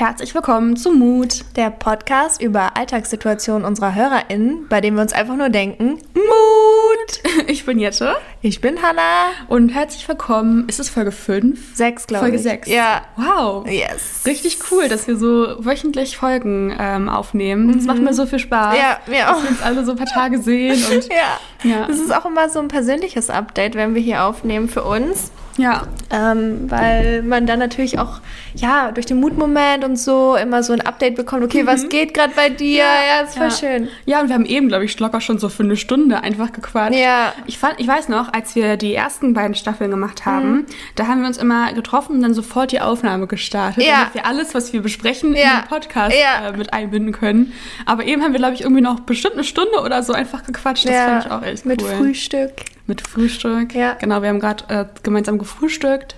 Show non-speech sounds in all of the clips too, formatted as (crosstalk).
Herzlich willkommen zu Mut. Der Podcast über Alltagssituationen unserer HörerInnen, bei dem wir uns einfach nur denken, Mut! (laughs) Ich bin Jette. Ich bin Hannah. Und herzlich willkommen. Ist es Folge 5? 6, glaube Folge ich. 6. Ja. Wow. Yes. Richtig cool, dass wir so wöchentlich Folgen ähm, aufnehmen. Das macht mir so viel Spaß. Ja, mir Dass auch. wir uns alle so ein paar Tage sehen und (laughs) Ja. Ja. Das ist auch immer so ein persönliches Update, wenn wir hier aufnehmen für uns. ja. Ähm, weil man dann natürlich auch, ja, durch den Mutmoment und so immer so ein Update bekommt. Okay, was geht gerade bei dir? Ja, ist voll ja. schön. Ja, und wir haben eben, glaube ich, locker schon so für eine Stunde einfach gequatscht. Ja. Ich, fand, ich weiß noch, als wir die ersten beiden Staffeln gemacht haben, Mhm. da haben wir uns immer getroffen und dann sofort die Aufnahme gestartet, Ja. damit wir alles, was wir besprechen, in Ja. den Podcast Ja. äh, mit einbinden können. Aber eben haben wir, glaube ich, irgendwie noch bestimmt eine Stunde oder so einfach gequatscht. Das fand ich auch echt mit cool. Frühstück. Mit Frühstück. Ja. Genau, wir haben gerade äh, gemeinsam gefrühstückt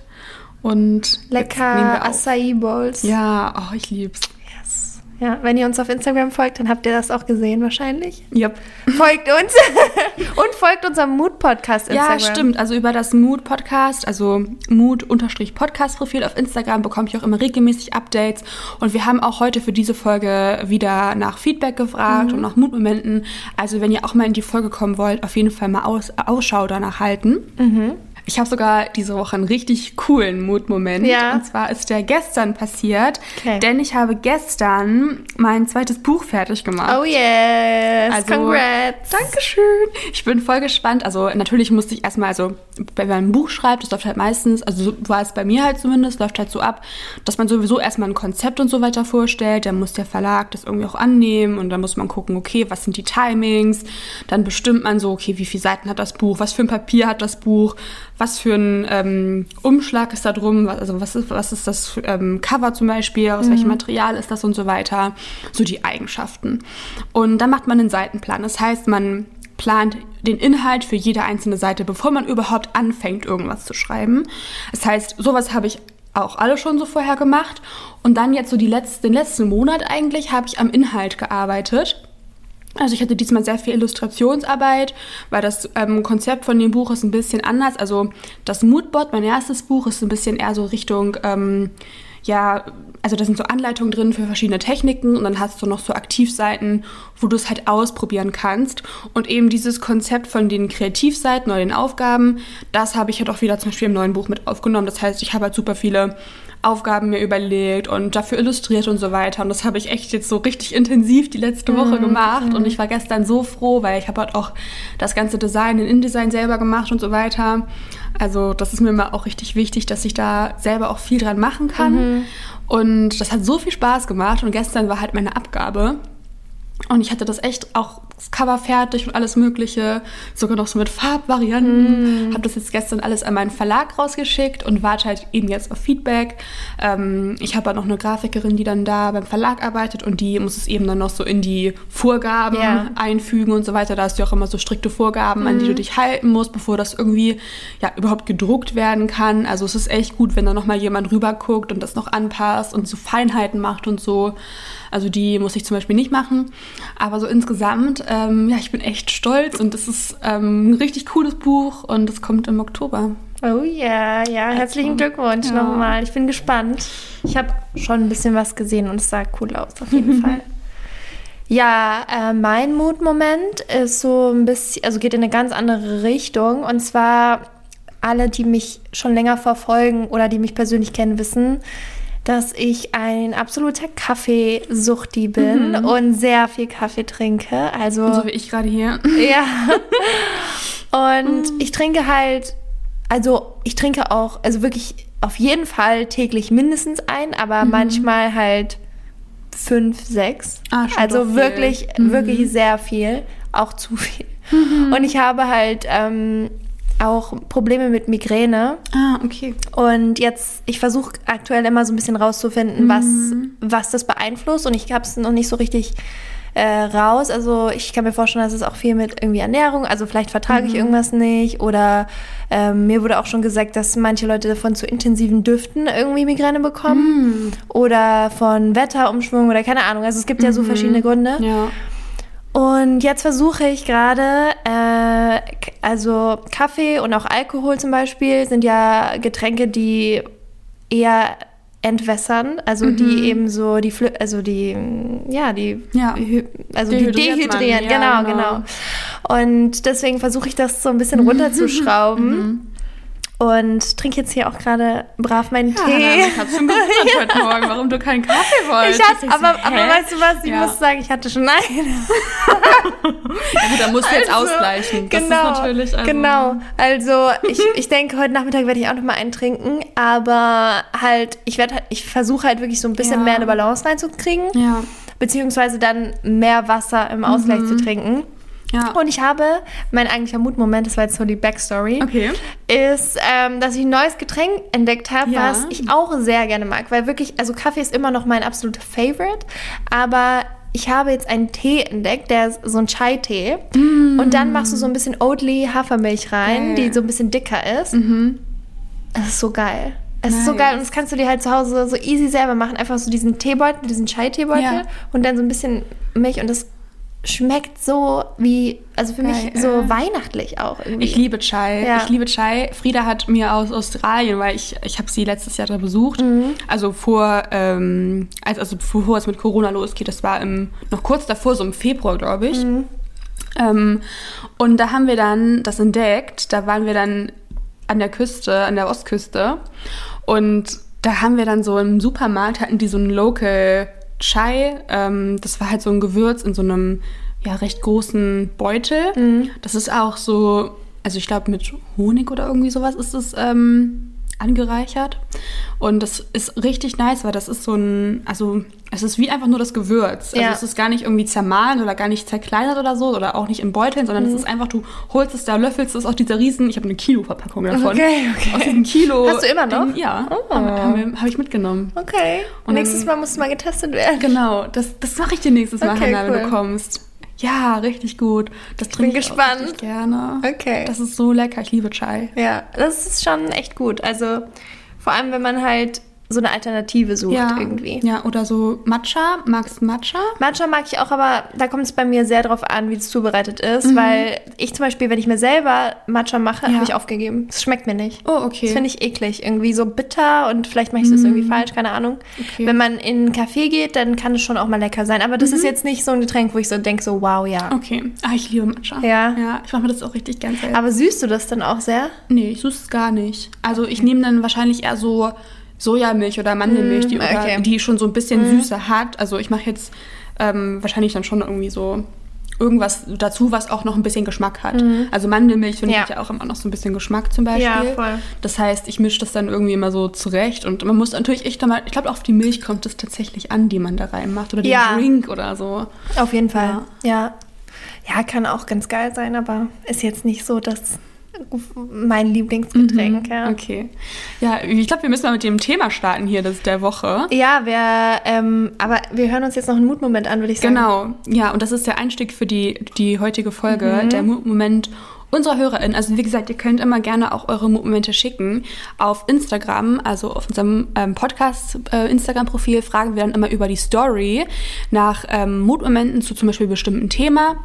und Lecker. Acai Bowls. Ja, oh, ich lieb's. Ja, wenn ihr uns auf Instagram folgt, dann habt ihr das auch gesehen wahrscheinlich. Yep. Folgt uns (laughs) und folgt unserem Mood-Podcast Instagram. Ja, stimmt. Also über das Mood Podcast, also Mood-Podcast-Profil auf Instagram bekomme ich auch immer regelmäßig Updates. Und wir haben auch heute für diese Folge wieder nach Feedback gefragt Mhm. und nach Mutmomenten. Also wenn ihr auch mal in die Folge kommen wollt, auf jeden Fall mal aus, Ausschau danach halten. Mhm. Ich habe sogar diese Woche einen richtig coolen Mutmoment. Ja. Und zwar ist der gestern passiert, Okay. denn ich habe gestern mein zweites Buch fertig gemacht. Oh yes, Also, congrats. Dankeschön. Ich bin voll gespannt. Also natürlich musste ich erstmal, also wenn man ein Buch schreibt, das läuft halt meistens, also so war es bei mir halt zumindest, läuft halt so ab, dass man sowieso erstmal ein Konzept und so weiter vorstellt. Dann muss der Verlag das irgendwie auch annehmen und dann muss man gucken, okay, was sind die Timings? Dann bestimmt man so, okay, wie viele Seiten hat das Buch? Was für ein Papier hat das Buch? Was für ein ähm, Umschlag ist da drum? Was- Also was ist, was ist das für, ähm, Cover zum Beispiel? Aus welchem Material ist das und so weiter? So die Eigenschaften. Und dann macht man einen Seitenplan. Das heißt, man plant den Inhalt für jede einzelne Seite, bevor man überhaupt anfängt, irgendwas zu schreiben. Das heißt, sowas habe ich auch alle schon so vorher gemacht. Und dann jetzt so die letzten, den letzten Monat eigentlich habe ich am Inhalt gearbeitet. Also ich hatte diesmal sehr viel Illustrationsarbeit, weil das ähm, Konzept von dem Buch ist ein bisschen anders. Also das Moodboard, mein erstes Buch, ist ein bisschen eher so Richtung, ähm, ja, also da sind so Anleitungen drin für verschiedene Techniken und dann hast du noch so Aktivseiten, wo du es halt ausprobieren kannst. Und eben dieses Konzept von den Kreativseiten oder den Aufgaben, das habe ich halt auch wieder zum Beispiel im neuen Buch mit aufgenommen. Das heißt, ich habe halt super viele Aufgaben mir überlegt und dafür illustriert und so weiter. Und das habe ich echt jetzt so richtig intensiv die letzte Woche gemacht. Und ich war gestern so froh, weil ich habe halt auch das ganze Design, den InDesign selber gemacht und so weiter. Also das ist mir immer auch richtig wichtig, dass ich da selber auch viel dran machen kann. Und das hat so viel Spaß gemacht. Und gestern war halt meine Abgabe. Und ich hatte das echt auch Cover fertig und alles Mögliche, sogar noch so mit Farbvarianten. Habe das jetzt gestern alles an meinen Verlag rausgeschickt und warte halt eben jetzt auf Feedback. Ähm, ich habe halt noch eine Grafikerin, die dann da beim Verlag arbeitet und die muss es eben dann noch so in die Vorgaben Ja. einfügen und so weiter. Da hast du auch immer so strikte Vorgaben, an die du dich halten musst, bevor das irgendwie ja überhaupt gedruckt werden kann. Also es ist echt gut, wenn da noch mal jemand rüberguckt und das noch anpasst und so Feinheiten macht und so. Also die muss ich zum Beispiel nicht machen. Aber so insgesamt, ähm, ja, ich bin echt stolz und es ist ähm, ein richtig cooles Buch und es kommt im Oktober. Oh ja, ja, herzlichen Glückwunsch ja. nochmal. Ich bin gespannt. Ich habe schon ein bisschen was gesehen und es sah cool aus, auf jeden (laughs) Fall. Ja, äh, mein Mutmoment ist so ein bisschen, also geht in eine ganz andere Richtung. Und zwar alle, die mich schon länger verfolgen oder die mich persönlich kennen, wissen, dass ich ein absoluter Kaffeesuchti bin und sehr viel Kaffee trinke. Also So wie ich gerade hier. ja. (laughs) Und ich trinke halt, also ich trinke auch, also wirklich auf jeden Fall täglich mindestens ein, aber manchmal halt fünf, sechs. Ah, schon also doch viel. wirklich, wirklich sehr viel, auch zu viel. Und ich habe halt ähm, auch Probleme mit Migräne. Ah, okay. Und jetzt, ich versuche aktuell immer so ein bisschen rauszufinden, was, was das beeinflusst. Und ich habe es noch nicht so richtig äh, raus. Also ich kann mir vorstellen, dass es auch viel mit irgendwie Ernährung, also vielleicht vertrage ich irgendwas nicht. Oder ähm, mir wurde auch schon gesagt, dass manche Leute von zu intensiven Düften irgendwie Migräne bekommen. Oder von Wetterumschwung oder keine Ahnung. Also es gibt ja so verschiedene Gründe. Ja. Und jetzt versuche ich gerade, äh, also Kaffee und auch Alkohol zum Beispiel sind ja Getränke, die eher entwässern, also Mhm. die eben so die Flü also die ja, die Ja. Also die Dehydriert man, dehydrieren, ja, genau, genau. genau. Und deswegen versuche ich das so ein bisschen (laughs) runterzuschrauben. Mhm. Und trinke jetzt hier auch gerade brav meinen Ja, Tee. Ich hab's schon gewundert (laughs) heute Morgen, warum du keinen Kaffee wolltest. Ich hatte, Ich so, aber, aber weißt du was, ich Ja. muss sagen, ich hatte schon einen. Ja, gut, da musst du jetzt Also, ausgleichen. Das genau, ist natürlich. Also, genau. Also ich, ich denke, heute Nachmittag werde ich auch noch mal einen trinken, aber halt, ich werde, halt- ich versuche halt wirklich so ein bisschen Ja. mehr eine Balance reinzukriegen, Ja. beziehungsweise dann mehr Wasser im Ausgleich Mhm. zu trinken. Ja. Und ich habe, mein eigentlicher Mutmoment, das war jetzt so die Backstory, okay. ist, ähm, dass ich ein neues Getränk entdeckt habe, Ja. was ich auch sehr gerne mag. Weil wirklich, also Kaffee ist immer noch mein absoluter Favorite, aber ich habe jetzt einen Tee entdeckt, der ist so ein Chai-Tee. Und dann machst du so ein bisschen Oatly Hafermilch rein, Geil. die so ein bisschen dicker ist. Mhm. Es ist so geil. Es ist so Nice. geil und das kannst du dir halt zu Hause so easy selber machen. Einfach so diesen Teebeutel, diesen Chai-Teebeutel Ja. und dann so ein bisschen Milch und das schmeckt so wie, also für mich Geil. so weihnachtlich auch irgendwie. Ich liebe Chai. Ja. Ich liebe Chai. Frieda hat mir aus Australien, weil ich, ich habe sie letztes Jahr da besucht. Mhm. Also vor, ähm, als, also bevor es mit Corona losgeht, das war im, noch kurz davor, so im Februar, glaube ich. Mhm. Ähm, und da haben wir dann das entdeckt. Da waren wir dann an der Küste, an der Ostküste. Und da haben wir dann so im Supermarkt, hatten die so einen Local Chai. Ähm, das war halt so ein Gewürz in so einem ja, recht großen Beutel. Das ist auch so, also ich glaube mit Honig oder irgendwie sowas ist es ähm, angereichert. Und das ist richtig nice, weil das ist so ein, also es ist wie einfach nur das Gewürz. Also Ja. es ist gar nicht irgendwie zermahlen oder gar nicht zerkleinert oder so oder auch nicht in Beuteln, sondern es ist einfach, du holst es da, löffelst es aus dieser riesen, ich habe eine Kilo-Verpackung davon. Okay, okay. Aus diesem Kilo. Hast du immer noch? Ding, ja, Oh. habe hab ich mitgenommen. Okay. Und Nächstes Mal muss es mal getestet werden. Genau, das, das mache ich dir nächstes Mal, Okay, Hannah, wenn cool. du kommst. Ja, richtig gut. Das trinke ich auch gespannt. gerne. Okay. Das ist so lecker. Ich liebe Chai. Ja, das ist schon echt gut. Also vor allem, wenn man halt so eine Alternative sucht ja, irgendwie. Ja, oder so Matcha. Magst du Matcha? Matcha mag ich auch, aber da kommt es bei mir sehr drauf an, wie es zubereitet ist, Mhm. weil ich zum Beispiel, wenn ich mir selber Matcha mache, Ja. habe ich aufgegeben. Es schmeckt mir nicht. Oh, okay. Mhm. Das finde ich eklig. Irgendwie so bitter und vielleicht mache ich das irgendwie falsch, keine Ahnung. Okay. Wenn man in einen Café geht, dann kann es schon auch mal lecker sein. Aber das Mhm. ist jetzt nicht so ein Getränk, wo ich so denke, so wow, ja. Okay. Ah, ich liebe Matcha. Ja. Ja, ich mache mir das auch richtig gern selbst. Aber süßt du das dann auch sehr? nee, ich süße es gar nicht. Also ich nehme dann wahrscheinlich eher so Sojamilch oder Mandelmilch, die, oder, Mm, okay. Mm. die schon so ein bisschen Süße hat. Also ich mache jetzt ähm, wahrscheinlich dann schon irgendwie so irgendwas dazu, was auch noch ein bisschen Geschmack hat. Also Mandelmilch finde. Ja. ich ja auch immer noch so ein bisschen Geschmack zum Beispiel. Ja, voll. Das heißt, ich mische das dann irgendwie immer so zurecht und man muss natürlich echt mal, ich glaube auf die Milch kommt es tatsächlich an, die man da reinmacht oder den Ja. Drink oder so. Auf jeden Fall. Ja. ja. kann auch ganz geil sein, aber ist jetzt nicht so das mein Lieblingsgetränk. Ja. Mhm. Okay. Ja, ich glaube, wir müssen mal mit dem Thema starten hier, das ist der Woche. Ja, wir, ähm, aber wir hören uns jetzt noch einen Mutmoment an, würde ich sagen. Genau, ja, und das ist der Einstieg für die, die heutige Folge, Mhm. der Moment unserer HörerInnen. Also wie gesagt, ihr könnt immer gerne auch eure Momente schicken auf Instagram, also auf unserem ähm, Podcast-Instagram-Profil fragen wir dann immer über die Story nach ähm, Mutmomenten zu zum Beispiel bestimmten Thema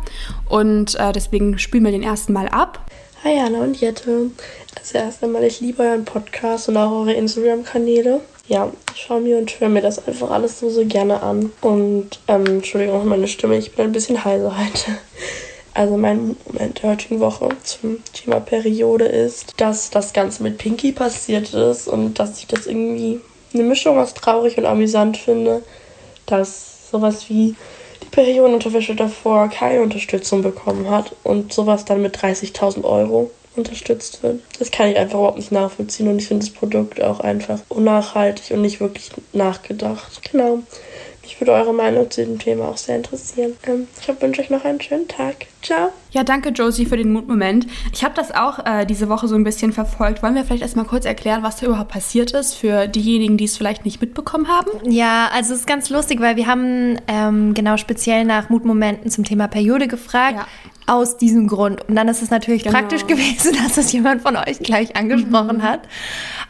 und äh, deswegen spielen wir den ersten Mal ab. Hi Anna und Jette. Also erst einmal, ich liebe euren Podcast und auch eure Instagram-Kanäle. Ja, ich schaue mir und höre mir das einfach alles so, so gerne an. Und, ähm, Entschuldigung für meine Stimme, ich bin ein bisschen heiser (laughs) heute. Also mein Moment der heutigen Woche zum Thema Periode ist, dass das Ganze mit Pinky passiert ist und dass ich das irgendwie eine Mischung aus traurig und amüsant finde, dass sowas wie Periodenunterwäsche davor keine Unterstützung bekommen hat und sowas dann mit 30.000 Euro unterstützt wird. Das kann ich einfach überhaupt nicht nachvollziehen und ich finde das Produkt auch einfach unnachhaltig und nicht wirklich nachgedacht. Genau. Mich würde eure Meinung zu diesem Thema auch sehr interessieren. Ähm, ich wünsche euch noch einen schönen Tag. Ciao. Ja, danke Josie für den Mutmoment. Ich habe das auch äh, diese Woche so ein bisschen verfolgt. Wollen wir vielleicht erstmal kurz erklären, was da überhaupt passiert ist für diejenigen, die es vielleicht nicht mitbekommen haben? Ja, also es ist ganz lustig, weil wir haben ähm, genau speziell nach Mutmomenten zum Thema Periode gefragt. Ja. Aus diesem Grund. Und dann ist es natürlich Genau. praktisch gewesen, (laughs) dass das jemand von euch gleich angesprochen hat.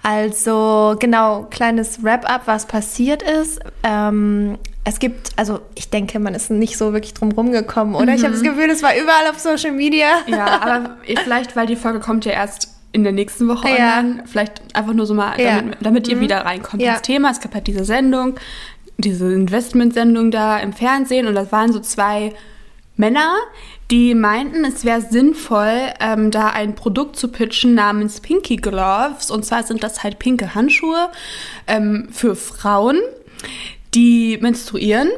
Also genau, kleines Wrap-up, was passiert ist. Ähm, es gibt, also ich denke, man ist nicht so wirklich drum rumgekommen, oder? Ich habe das Gefühl, es war überall auf Social Media. Ja, aber (laughs) vielleicht, weil die Folge kommt ja erst in der nächsten Woche Ja. online. Vielleicht einfach nur so mal, Ja. damit, damit ihr wieder reinkommt Ja. ins Thema. Es gab halt diese Sendung, diese Investmentsendung da im Fernsehen und das waren so zwei Männer, die meinten, es wäre sinnvoll, ähm, da ein Produkt zu pitchen namens Pinky Gloves. Und zwar sind das halt pinke Handschuhe ähm, für Frauen, die menstruieren.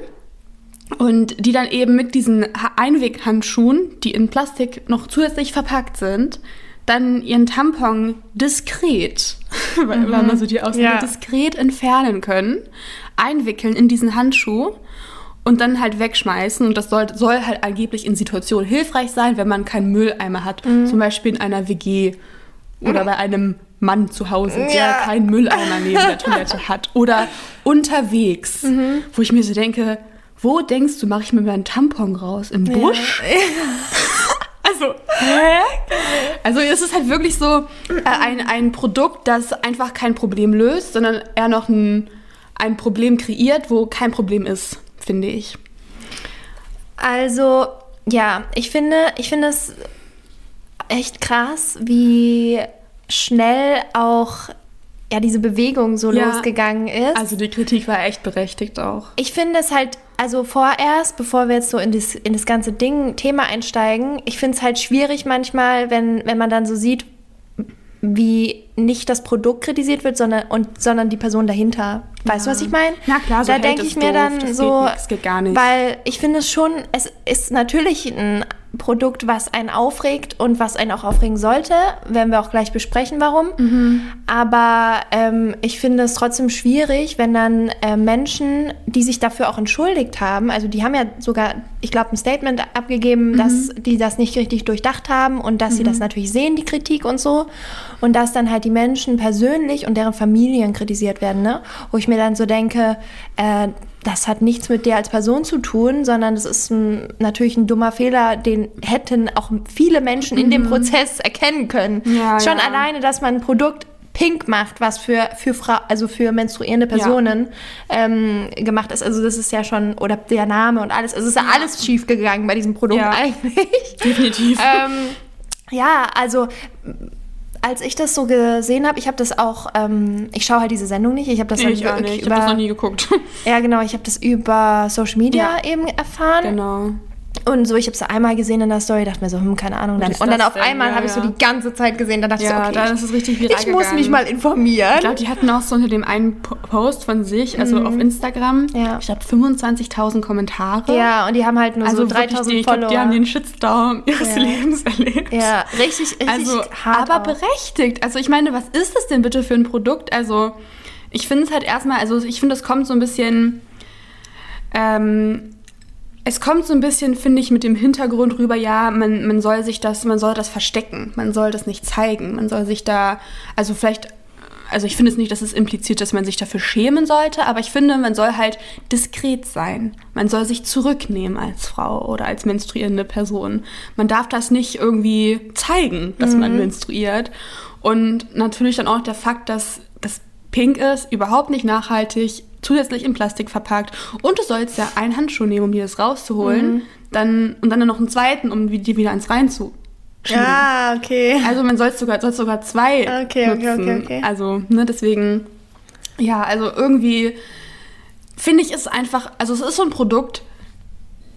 Und die dann eben mit diesen Ha- Einweghandschuhen, die in Plastik noch zusätzlich verpackt sind, dann ihren Tampon diskret, (laughs) weil weil man so die Aussage Ja. diskret entfernen können, einwickeln in diesen Handschuh und dann halt wegschmeißen. Und das soll, soll halt angeblich in Situationen hilfreich sein, wenn man keinen Mülleimer hat. Zum Beispiel in einer WG oder bei einem Mann zu Hause, der Ja. keinen Mülleimer neben der Toilette hat. Oder unterwegs, wo ich mir so denke, wo denkst du, mache ich mir meinen Tampon raus? Im Busch? (laughs) Also, hä? Also es ist halt wirklich so äh, ein, ein Produkt, das einfach kein Problem löst, sondern eher noch ein, ein Problem kreiert, wo kein Problem ist, finde ich. Also, ja, ich finde, ich finde es echt krass, wie schnell auch ja, diese Bewegung so Ja. losgegangen ist. Also die Kritik war echt berechtigt auch. Ich finde es halt, also vorerst, bevor wir jetzt so in das, in das ganze Ding, Thema einsteigen, ich finde es halt schwierig manchmal, wenn, wenn man dann so sieht, wie nicht das Produkt kritisiert wird, sondern, und, sondern die Person dahinter. Weißt du, was ich meine? Na klar, so da denke ich mir doof. dann so, geht das geht gar nicht. weil ich finde es schon, es ist natürlich ein Produkt, was einen aufregt und was einen auch aufregen sollte, werden wir auch gleich besprechen, warum. Mhm. Aber ähm, ich finde es trotzdem schwierig, wenn dann äh, Menschen, die sich dafür auch entschuldigt haben, also die haben ja sogar, ich glaube, ein Statement abgegeben, dass die das nicht richtig durchdacht haben und dass sie das natürlich sehen, die Kritik und so. Und dass dann halt die Menschen persönlich und deren Familien kritisiert werden, ne? Wo ich mir dann so denke, äh, das hat nichts mit dir als Person zu tun, sondern das ist ein, natürlich ein dummer Fehler, den hätten auch viele Menschen in dem Prozess erkennen können. Ja, Schon ja. alleine, dass man ein Produkt pink macht, was für, für Frau, also für menstruierende Personen ähm, gemacht ist. Also das ist ja schon, oder der Name und alles. Es ist ja alles schief gegangen bei diesem Produkt Ja. (laughs) eigentlich. Definitiv. ähm, ja, also als ich das so gesehen habe, ich habe das auch, ähm, ich schaue halt diese Sendung nicht, ich habe das ich dann auch nicht. Ich über, habe das noch nie geguckt. ja genau, ich habe das über Social Media Ja. eben erfahren genau. Und so, ich habe es einmal gesehen in der Story, dachte mir so, hm, keine Ahnung, dann, und dann auf denn? einmal Ja, habe ich so die ganze Zeit gesehen, dann dachte Ja, ich so, okay, da ist es richtig viral ich muss mich mal informieren. Ich glaube, die hatten auch so unter dem einen Po- Post von sich, also auf Instagram, Mhm. Ja. ich glaube 25.000 Kommentare. ja, und die haben halt nur also so wirklich 3000 die, ich glaub, Follower. die haben den Shitstorm (laughs) ihres Ja. Lebens erlebt. ja, richtig, richtig Also, hart aber auch. berechtigt. Also ich meine, was ist das denn bitte für ein Produkt? Also ich finde es halt erstmal, also ich finde, es kommt so ein bisschen, ähm, es kommt so ein bisschen, finde ich, mit dem Hintergrund rüber, ja, man, man soll sich das, man soll das verstecken, man soll das nicht zeigen, man soll sich da, also vielleicht, also ich finde es nicht, dass es impliziert, dass man sich dafür schämen sollte, aber ich finde, man soll halt diskret sein. Man soll sich zurücknehmen als Frau oder als menstruierende Person. Man darf das nicht irgendwie zeigen, dass man menstruiert. Und natürlich dann auch der Fakt, dass das pink ist, überhaupt nicht nachhaltig, zusätzlich in Plastik verpackt. Und du sollst ja einen Handschuh nehmen, um dir das rauszuholen. Dann, und dann noch einen zweiten, um die wieder ins Rein zu schieben. Ah, okay. Also man soll sogar, soll sogar zwei Okay, okay, nutzen. okay, okay. Also, ne, deswegen, ja, also irgendwie finde ich es einfach, also es ist so ein Produkt,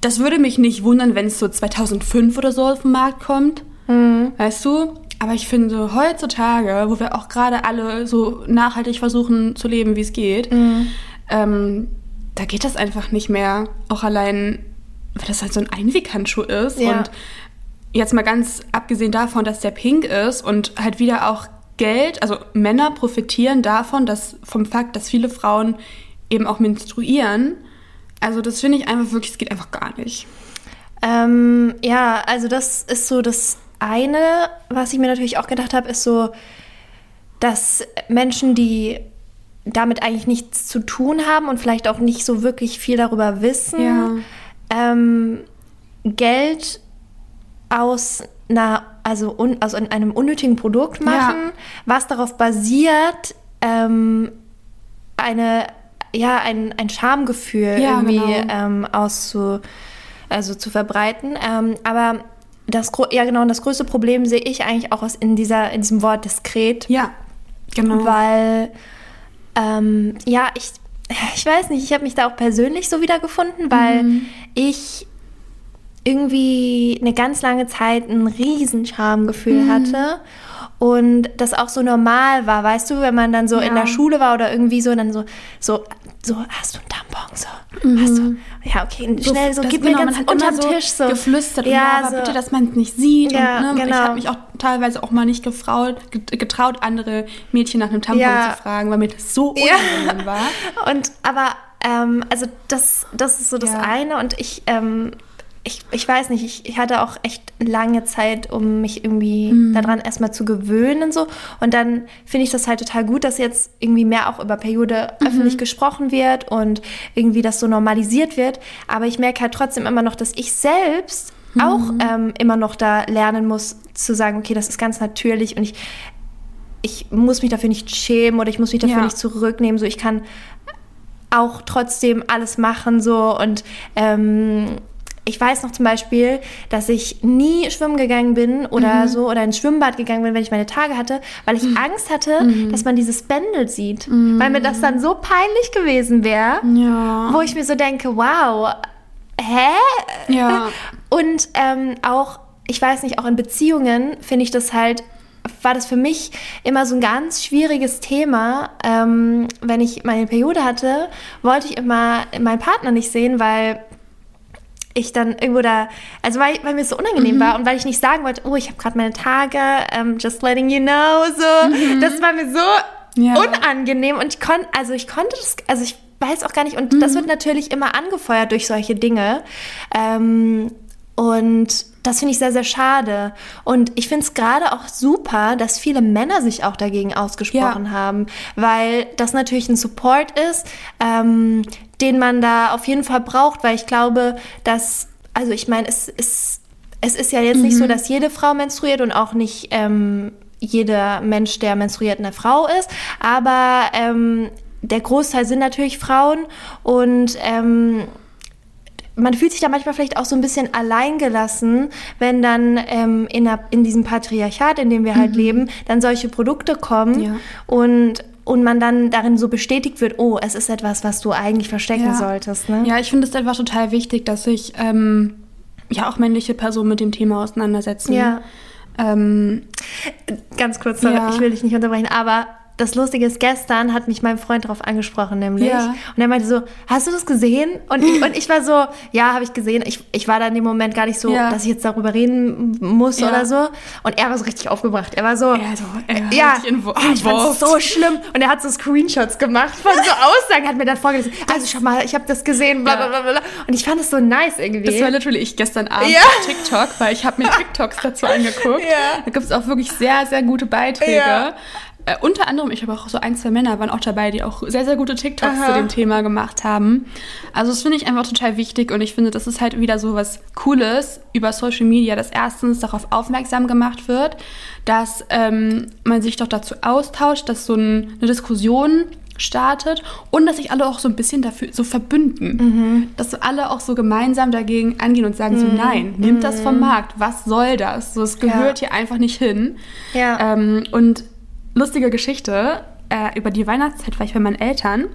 das würde mich nicht wundern, wenn es so 2005 oder so auf den Markt kommt. Mhm. Weißt du? Aber ich finde, heutzutage, wo wir auch gerade alle so nachhaltig versuchen zu leben, wie es geht, Mhm. ähm, da geht das einfach nicht mehr. Auch allein, weil das halt so ein Einweghandschuh ist. Ja. Und jetzt mal ganz abgesehen davon, dass der pink ist und halt wieder auch Geld, also Männer profitieren davon, dass vom Fakt, dass viele Frauen eben auch menstruieren. Also das finde ich einfach wirklich, es geht einfach gar nicht. Ähm, ja, also das ist so das eine, was ich mir natürlich auch gedacht habe, ist so, dass Menschen, die damit eigentlich nichts zu tun haben und vielleicht auch nicht so wirklich viel darüber wissen, Ja. ähm, Geld aus einer, also un, aus einem unnötigen Produkt machen, was darauf basiert, ähm, eine, ja, ein, ein Schamgefühl Ja, irgendwie genau. ähm, auszu, also zu verbreiten. Ähm, aber das, ja genau, und das größte Problem sehe ich eigentlich auch aus in, dieser, in diesem Wort diskret. Ja, genau. Weil, ähm, ja, ich, ich weiß nicht, ich habe mich da auch persönlich so wiedergefunden, weil Mhm. ich irgendwie eine ganz lange Zeit ein riesen Schamgefühl Mhm. hatte und das auch so normal war, weißt du, wenn man dann so in Ja. der Schule war oder irgendwie so, dann so, so, so, hast du einen Tampon, so, hast du, ja, okay, schnell so, das- gib genau, mir man ganz hat unterm so Tisch so. geflüstert, und ja, ja, aber so. bitte, dass man es nicht sieht. Ja, und, ne, Ich genau. habe mich auch teilweise auch mal nicht gefraut, get- getraut, andere Mädchen nach einem Tampon Ja. zu fragen, weil mir das so Ja. unangenehm war. (laughs) Und aber, ähm, also das, das ist so das Ja. eine und ich, ähm, ich, ich weiß nicht, ich, ich hatte auch echt lange Zeit, um mich irgendwie Mhm. daran erstmal zu gewöhnen und so. Und dann finde ich das halt total gut, dass jetzt irgendwie mehr auch über Periode Mhm. öffentlich gesprochen wird und irgendwie das so normalisiert wird. Aber ich merke halt trotzdem immer noch, dass ich selbst Mhm. auch ähm, immer noch da lernen muss, zu sagen, okay, das ist ganz natürlich und ich, ich muss mich dafür nicht schämen oder ich muss mich dafür Ja. nicht zurücknehmen. So, ich kann auch trotzdem alles machen so und ähm, ich weiß noch zum Beispiel, dass ich nie schwimmen gegangen bin oder so oder ins Schwimmbad gegangen bin, wenn ich meine Tage hatte, weil ich Angst hatte, dass man dieses Bändel sieht, weil mir das dann so peinlich gewesen wäre, Ja. wo ich mir so denke, wow, hä? Ja. Und ähm, auch, ich weiß nicht, auch in Beziehungen finde ich das halt, war das für mich immer so ein ganz schwieriges Thema. Ähm, wenn ich meine Periode hatte, wollte ich immer meinen Partner nicht sehen, weil ich dann irgendwo da, also weil, weil mir es so unangenehm war und weil ich nicht sagen wollte, oh, ich habe gerade meine Tage, ähm, just letting you know, so. Das war mir so Ja. unangenehm und ich konnte, also ich konnte das, also ich weiß auch gar nicht, und das wird natürlich immer angefeuert durch solche Dinge. Ähm, und das finde ich sehr, sehr schade. Und ich finde es gerade auch super, dass viele Männer sich auch dagegen ausgesprochen Ja. haben, weil das natürlich ein Support ist, ähm, den man da auf jeden Fall braucht, weil ich glaube, dass, also ich meine, es ist, es ist ja jetzt nicht so, dass jede Frau menstruiert und auch nicht ähm, jeder Mensch, der menstruiert, eine Frau ist, aber ähm, der Großteil sind natürlich Frauen und ähm, man fühlt sich da manchmal vielleicht auch so ein bisschen alleingelassen, wenn dann ähm, in, der, in diesem Patriarchat, in dem wir halt leben, dann solche Produkte kommen Ja. und, und man dann darin so bestätigt wird, oh, es ist etwas, was du eigentlich verstecken Ja. solltest. Ne? Ja, ich finde es einfach total wichtig, dass sich ähm, ja auch männliche Personen mit dem Thema auseinandersetzen. Ja. Ähm, Ganz kurz, sorry, Ja. ich will dich nicht unterbrechen, aber das Lustige ist, gestern hat mich mein Freund darauf angesprochen, nämlich. Ja. Und er meinte so, hast du das gesehen? Und ich, und ich war so, ja, habe ich gesehen. Ich, ich war da in dem Moment gar nicht so, Ja. dass ich jetzt darüber reden muss Ja. oder so. Und er war so richtig aufgebracht. Er war so, Ja, so, er ja, ich fand es so schlimm. Und er hat so Screenshots gemacht von so (laughs) Aussagen, hat mir dann vorgelesen. Also schau mal, ich habe das gesehen, bla, bla, bla, bla. Und ich fand es so nice irgendwie. Das war literally ich gestern Abend auf TikTok, weil ich habe mir (laughs) TikToks dazu angeguckt. Ja. Da gibt es auch wirklich sehr, sehr gute Beiträge. Ja. Äh, unter anderem, ich habe auch so ein, zwei Männer waren auch dabei, die auch sehr, sehr gute TikToks Aha. zu dem Thema gemacht haben. Also das finde ich einfach total wichtig und ich finde, das ist halt wieder so was Cooles über Social Media, dass erstens darauf aufmerksam gemacht wird, dass ähm, man sich doch dazu austauscht, dass so ein, eine Diskussion startet und dass sich alle auch so ein bisschen dafür so verbünden. Dass so alle auch so gemeinsam dagegen angehen und sagen so, nein, nimmt das vom Markt, was soll das? So, es gehört hier einfach nicht hin. Ja. Ähm, und lustige Geschichte, äh, über die Weihnachtszeit war ich bei meinen Eltern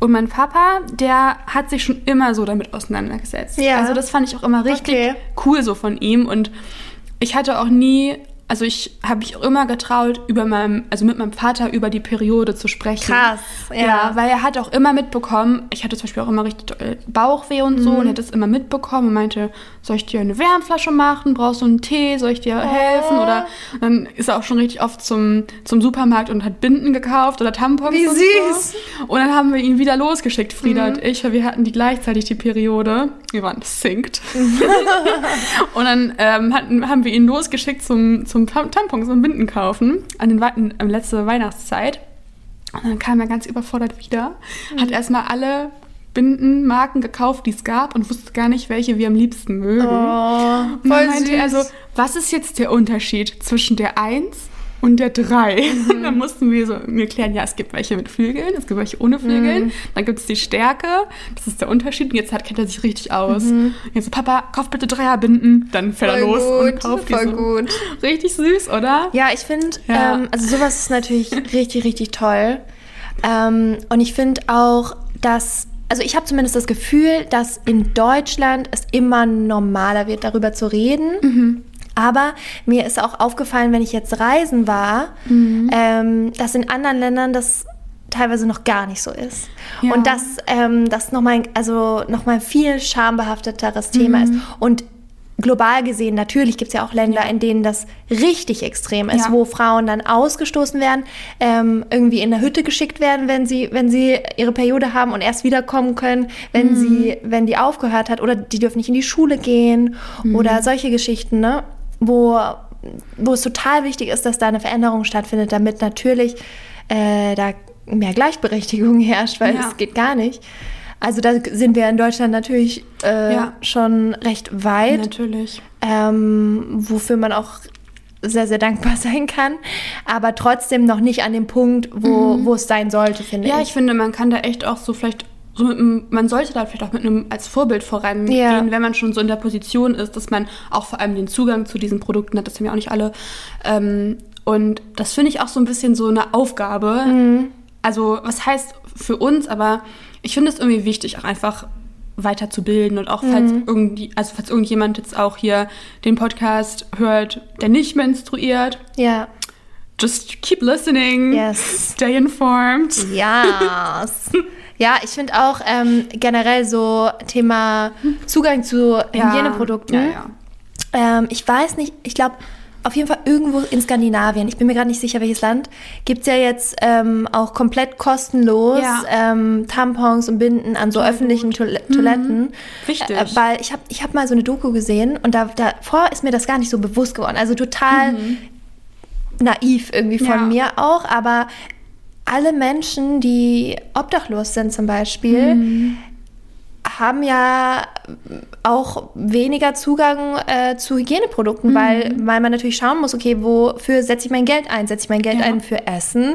und mein Papa, der hat sich schon immer so damit auseinandergesetzt. Ja. Also das fand ich auch immer richtig Okay. cool so von ihm und ich hatte auch nie, also ich habe mich auch immer getraut, über meinem, also mit meinem Vater über die Periode zu sprechen. Krass, ja. weil er hat auch immer mitbekommen, ich hatte zum Beispiel auch immer richtig Bauchweh und so Mhm. und er hat das immer mitbekommen und meinte, soll ich dir eine Wärmflasche machen? Brauchst du einen Tee? Soll ich dir helfen? Oder und dann ist er auch schon richtig oft zum, zum Supermarkt und hat Binden gekauft oder Tampons. Wie und süß. So. Und dann haben wir ihn wieder losgeschickt, Frieda und ich, weil wir hatten die gleichzeitig die Periode. Wir waren synced. (laughs) und dann ähm, hatten, haben wir ihn losgeschickt zum, zum Tam- Tampons und Binden kaufen an den Wei- an letzte Weihnachtszeit. Und dann kam er ganz überfordert wieder, hat erstmal alle Bindenmarken gekauft, die es gab und wusste gar nicht, welche wir am liebsten mögen. Oh, und dann meinte süß. er so, was ist jetzt der Unterschied zwischen der 1 und der 3. Mhm. (laughs) dann mussten wir so mir klären, ja, es gibt welche mit Flügeln, es gibt welche ohne Flügeln. Mhm. Dann gibt es die Stärke, das ist der Unterschied. Und jetzt hat, kennt er sich richtig aus. Mhm. Jetzt so, Papa, kauf bitte Dreierbinden. Dann fällt er los gut, und kauft voll die so. gut. Richtig süß, oder? Ja, ich finde, ja. ähm, also sowas ist natürlich (laughs) richtig, richtig toll. Ähm, und ich finde auch, dass also ich habe zumindest das Gefühl, dass in Deutschland es immer normaler wird, darüber zu reden. Mhm. Aber mir ist auch aufgefallen, wenn ich jetzt reisen war, mhm. ähm, dass in anderen Ländern das teilweise noch gar nicht so ist. Ja. Und dass ähm, das nochmal also noch ein viel schambehafteteres Thema mhm. ist. Und global gesehen, natürlich gibt es ja auch Länder, ja. in denen das richtig extrem ist, ja. wo Frauen dann ausgestoßen werden, ähm, irgendwie in der Hütte geschickt werden, wenn sie, wenn sie ihre Periode haben und erst wiederkommen können, wenn mhm. sie, wenn die aufgehört hat, oder die dürfen nicht in die Schule gehen mhm. oder solche Geschichten, ne? Wo, wo es total wichtig ist, dass da eine Veränderung stattfindet, damit natürlich äh, da mehr Gleichberechtigung (laughs) herrscht, weil es geht gar nicht. Also da sind wir in Deutschland natürlich äh, ja. schon recht weit. Natürlich. Ähm, wofür man auch sehr, sehr dankbar (laughs) sein kann. Aber trotzdem noch nicht an dem Punkt, wo, mhm. wo es sein sollte, finde ja, ich. Ja, ich finde, man kann da echt auch so vielleicht so einem, man sollte da vielleicht auch mit einem als Vorbild vorangehen, ja. wenn man schon so in der Position ist, dass man auch vor allem den Zugang zu diesen Produkten hat. Das haben ja auch nicht alle. Ähm, und das finde ich auch so ein bisschen so eine Aufgabe. Mhm. Also, was heißt für uns, aber ich finde es irgendwie wichtig, auch einfach weiterzubilden und auch falls mhm. irgendwie, also falls irgendjemand jetzt auch hier den Podcast hört, der nicht menstruiert. Ja. Just keep listening. Yes. Stay informed. Yes. (laughs) Ja, ich finde auch ähm, generell so Thema Zugang zu Hygieneprodukten. Ja, ja, ja. Ähm, ich weiß nicht, ich glaube, auf jeden Fall irgendwo in Skandinavien, ich bin mir gerade nicht sicher, welches Land, gibt es ja jetzt ähm, auch komplett kostenlos ja. ähm, Tampons und Binden an so Total öffentlichen Toil mhm. Toiletten. Wichtig. Äh, weil ich habe ich hab mal so eine Doku gesehen und da, davor ist mir das gar nicht so bewusst geworden. Also total mhm. naiv irgendwie von ja. mir auch, aber alle Menschen, die obdachlos sind zum Beispiel, mhm. haben ja auch weniger Zugang äh, zu Hygieneprodukten, mhm. weil, weil man natürlich schauen muss, okay, wofür setze ich mein Geld ein? Setze ich mein Geld ja. ein für Essen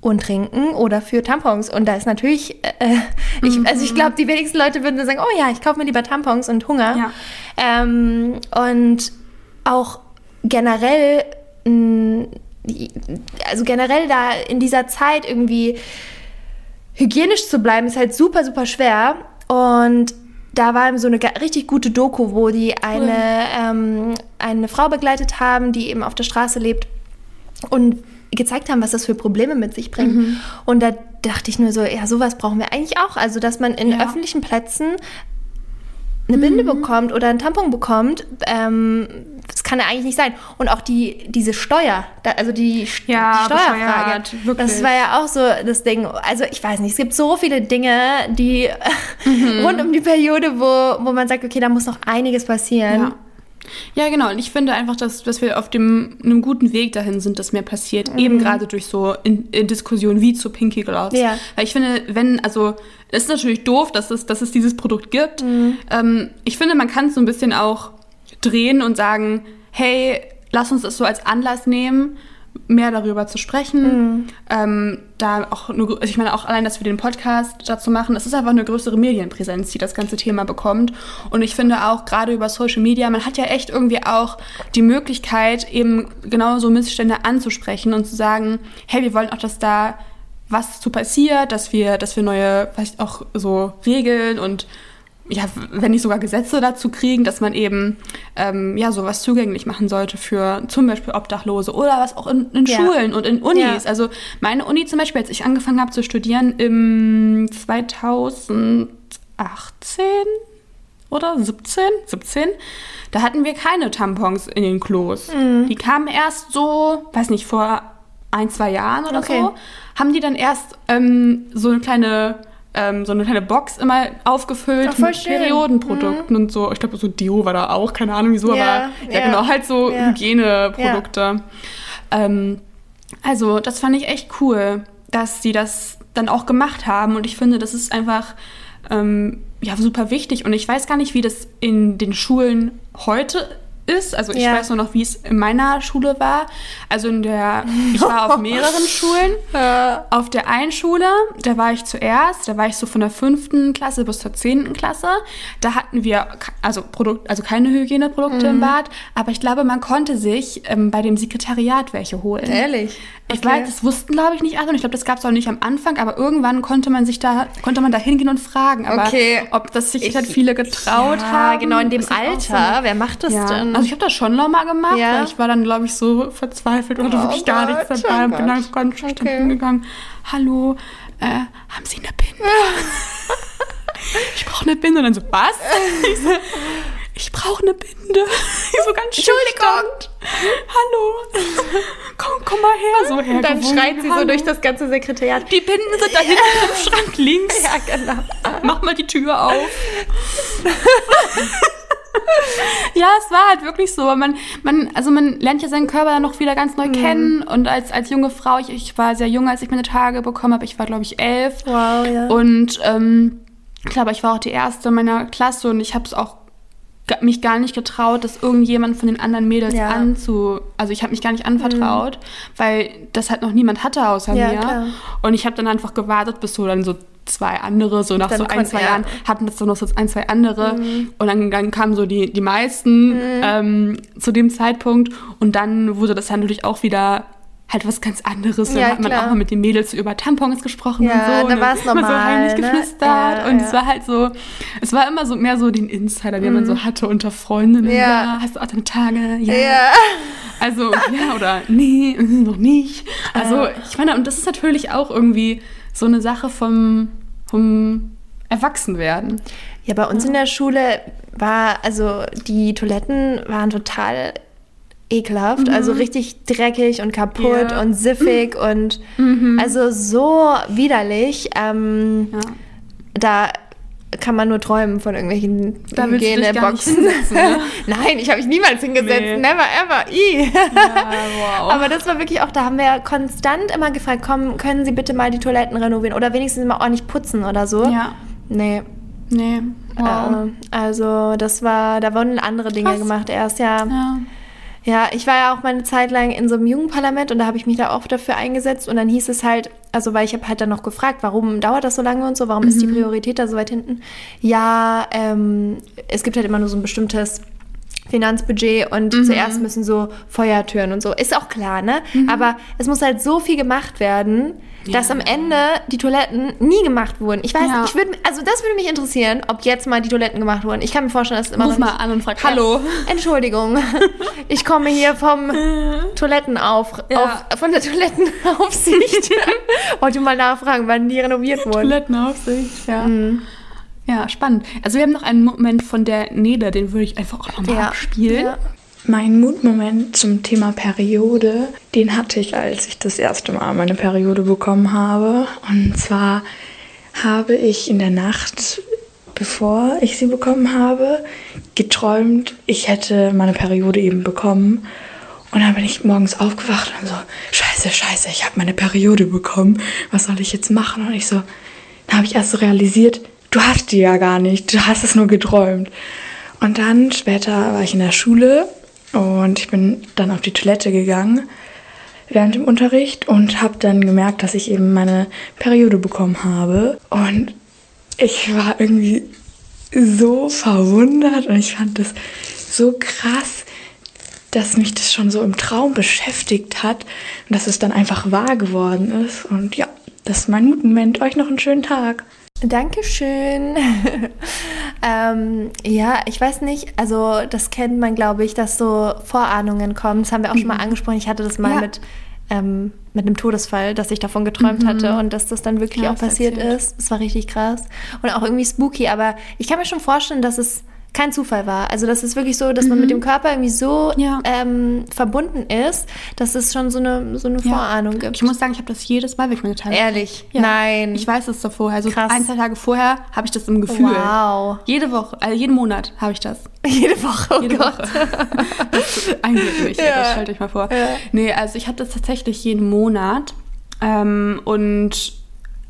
und Trinken oder für Tampons? Und da ist natürlich, äh, (laughs) ich, also ich mhm. glaube, die wenigsten Leute würden sagen, oh ja, ich kaufe mir lieber Tampons und Hunger. Ja. Ähm, und auch generell mh, also generell da in dieser Zeit irgendwie hygienisch zu bleiben, ist halt super, super schwer. Und da war so eine richtig gute Doku, wo die eine, cool. ähm, eine Frau begleitet haben, die eben auf der Straße lebt und gezeigt haben, was das für Probleme mit sich bringt. Mhm. Und da dachte ich nur so, ja, sowas brauchen wir eigentlich auch. Also, dass man in ja. öffentlichen Plätzen eine Binde mhm. bekommt oder einen Tampon bekommt, ähm, das kann ja eigentlich nicht sein. Und auch die, diese Steuer, da, also die, ja, die Steuerfrage, das war ja auch so das Ding. Also ich weiß nicht, es gibt so viele Dinge, die mhm. (laughs) rund um die Periode, wo, wo man sagt, okay, da muss noch einiges passieren. Ja. Ja, genau. Und ich finde einfach, dass, dass wir auf dem, einem guten Weg dahin sind, dass mehr passiert. Mhm. Eben gerade durch so in, in Diskussionen wie zu Pinky Gloves. Ja. Weil ich finde, wenn, also, es ist natürlich doof, dass es, dass es dieses Produkt gibt. Mhm. Ähm, ich finde, man kann es so ein bisschen auch drehen und sagen, hey, lass uns das so als Anlass nehmen, mehr darüber zu sprechen. Mhm. Ähm, da auch, eine, also ich meine auch allein, dass wir den Podcast dazu machen, es ist einfach eine größere Medienpräsenz, die das ganze Thema bekommt. Und ich finde auch gerade über Social Media, man hat ja echt irgendwie auch die Möglichkeit, eben genau so Missstände anzusprechen und zu sagen, hey, wir wollen auch, dass da was zu passiert, dass wir, dass wir neue, vielleicht auch so Regeln und ja, wenn nicht sogar Gesetze dazu kriegen, dass man eben ähm, ja sowas zugänglich machen sollte für zum Beispiel Obdachlose oder was auch in, in ja. Schulen und in Unis. Ja. Also meine Uni zum Beispiel, als ich angefangen habe zu studieren im 2018 oder 17, 17, da hatten wir keine Tampons in den Klos. Mhm. Die kamen erst so, weiß nicht, vor ein, zwei Jahren oder okay. so, haben die dann erst ähm, so eine kleine ähm, so eine kleine Box immer aufgefüllt Ach, mit. Periodenprodukten mhm. und so. Ich glaube, so Dio war da auch, keine Ahnung wieso, ja, aber ja, ja, genau, halt so ja. Hygieneprodukte. Ähm, also, das fand ich echt cool, dass sie das dann auch gemacht haben und ich finde, das ist einfach ähm, ja, super wichtig und ich weiß gar nicht, wie das in den Schulen heute ist. Also ich Ja. weiß nur noch, wie es in meiner Schule war. Also in der, ich war auf (laughs) mehreren Schulen. Auf der einen Schule, da war ich zuerst, da war ich so von der fünften Klasse bis zur zehnten Klasse. Da hatten wir also Produkt, also keine Hygieneprodukte Mhm. im Bad, aber ich glaube, man konnte sich ähm, bei dem Sekretariat welche holen. Ehrlich? Ich Okay. weiß, das wussten glaube ich nicht alle und ich glaube, das gab es auch nicht am Anfang, aber irgendwann konnte man sich da konnte man da hingehen und fragen, aber Okay. ob das sich Ich- halt viele getraut ja, haben. genau in dem auch so Alter. Wer macht das ja. denn? Also ich habe das schon nochmal gemacht, Ja. weil ich war dann, glaube ich, so verzweifelt oder Oh wirklich gar Gott, nichts oh dabei und bin Gott. dann ganz schnell Okay. hingegangen. Hallo, äh, haben Sie eine Binde? (laughs) ich brauche eine Binde. Und dann so, was? Ich, so, ich brauche eine Binde. (laughs) Ich so ganz Entschuldigung. Hallo. Komm, komm mal her. So Und dann schreit sie so Hallo. durch das ganze Sekretariat. Die Binden sind da hinten im Schrank (laughs) links. Ja, genau. Mach mal die Tür auf. (laughs) ja, es war halt wirklich so. Man, man, also man lernt ja seinen Körper dann noch wieder ganz Mhm. neu kennen. Und als, als junge Frau, ich, ich war sehr jung, als ich meine Tage bekommen habe. Ich war, glaube ich, elf. Wow, ja. Und ähm, klar, aber ich war auch die erste meiner Klasse und ich habe es auch mich gar nicht getraut, das irgendjemand von den anderen Mädels Ja. anzu... Also ich habe mich gar nicht anvertraut, weil das halt noch niemand hatte außer Ja, mir. klar. Und ich habe dann einfach gewartet, bis so dann so zwei andere, so nach Dann so ein, zwei ja. Jahren, hatten das dann noch so ein, zwei andere. Und dann, dann kamen so die, die meisten ähm, zu dem Zeitpunkt. Und dann wurde das dann natürlich auch wieder halt was ganz anderes. Dann Ja, hat man klar. auch mal mit den Mädels so über Tampons gesprochen Ja, und so. und dann immer so normal, heimlich ne? geflüstert. Ja, und es war halt so, es war immer so mehr so den Insider, den man so hatte unter Freundinnen. Mhm. Ja. hast du auch deine Tage? Ja. ja. Also, ja, oder nee, noch nicht. Also, ich meine, und das ist natürlich auch irgendwie so eine Sache vom, vom Erwachsenwerden. Ja, bei uns in der Schule war, also die Toiletten waren total ekelhaft, also richtig dreckig und kaputt Ja. und siffig und also so widerlich. Ähm, Ja. Da kann man nur träumen von irgendwelchen Hygieneboxen. ne? (laughs) Nein, ich habe mich niemals hingesetzt. Nee. Never ever. I. wow. (laughs) Aber das war wirklich auch, da haben wir konstant immer gefragt, komm, können Sie bitte mal die Toiletten renovieren oder wenigstens mal ordentlich putzen oder so. ja, Nee. nee, wow. Äh, also das war, da wurden andere Dinge Krass. gemacht erst, ja. ja. Ja, ich war ja auch mal eine Zeit lang in so einem Jugendparlament und da habe ich mich da auch dafür eingesetzt und dann hieß es halt, also weil ich habe halt dann noch gefragt, warum dauert das so lange und so, warum ist die Priorität da so weit hinten? Ja, ähm, es gibt halt immer nur so ein bestimmtes Finanzbudget und zuerst müssen so Feuertüren und so. Ist auch klar, ne? Aber es muss halt so viel gemacht werden, dass Ja. am Ende die Toiletten nie gemacht wurden. Ich weiß, Ja. ich würde, also das würde mich interessieren, ob jetzt mal die Toiletten gemacht wurden. Ich kann mir vorstellen, dass es immer Ruf noch mal an und frag, hallo. (laughs) Entschuldigung, (laughs) ich komme hier vom Toilettenauf, Ja. auf, von der Toilettenaufsicht. (laughs) Wollte mal nachfragen, wann die renoviert wurden. Toilettenaufsicht, ja. Mhm. Ja, spannend. Also wir haben noch einen Moment von der Nele, den würde ich einfach auch nochmal Ja. abspielen. Ja. Mein Mutmoment zum Thema Periode, den hatte ich, als ich das erste Mal meine Periode bekommen habe. Und zwar habe ich in der Nacht, bevor ich sie bekommen habe, geträumt, ich hätte meine Periode eben bekommen. Und dann bin ich morgens aufgewacht und so, scheiße, scheiße, ich habe meine Periode bekommen. Was soll ich jetzt machen? Und ich so, dann habe ich erst so realisiert, du hast die ja gar nicht, du hast es nur geträumt. Und dann später war ich in der Schule und ich bin dann auf die Toilette gegangen während dem Unterricht und habe dann gemerkt, dass ich eben meine Periode bekommen habe. Und ich war irgendwie so verwundert und ich fand das so krass, dass mich das schon so im Traum beschäftigt hat und dass es dann einfach wahr geworden ist. Und ja, das ist mein Mutmoment. Euch noch einen schönen Tag. Dankeschön. (laughs) ähm, ja, ich weiß nicht, also das kennt man, glaube ich, dass so Vorahnungen kommen. Das haben wir auch schon mal angesprochen. Ich hatte das mal Ja. mit, ähm, mit einem Todesfall, dass ich davon geträumt hatte und dass das dann wirklich Ja, auch passiert erzählt. ist. Das war richtig krass. Und auch irgendwie spooky, aber ich kann mir schon vorstellen, dass es kein Zufall war. Also das ist wirklich so, dass man mit dem Körper irgendwie so Ja. ähm, verbunden ist, dass es schon so eine, so eine Ja. Vorahnung gibt. Ich muss sagen, ich habe das jedes Mal, wenn ich meine Tage Ehrlich? Ja. Nein. Ich weiß es da vorher. So Krass. ein, zwei Tage vorher habe ich das im Gefühl. Wow. Jede Woche, also jeden Monat habe ich das. (laughs) Jede Woche, oh Jede Gott. Woche. (laughs) das eigentlich nicht. Ja. Das stellt euch mal vor. Ja. Nee, also ich habe das tatsächlich jeden Monat. Ähm, und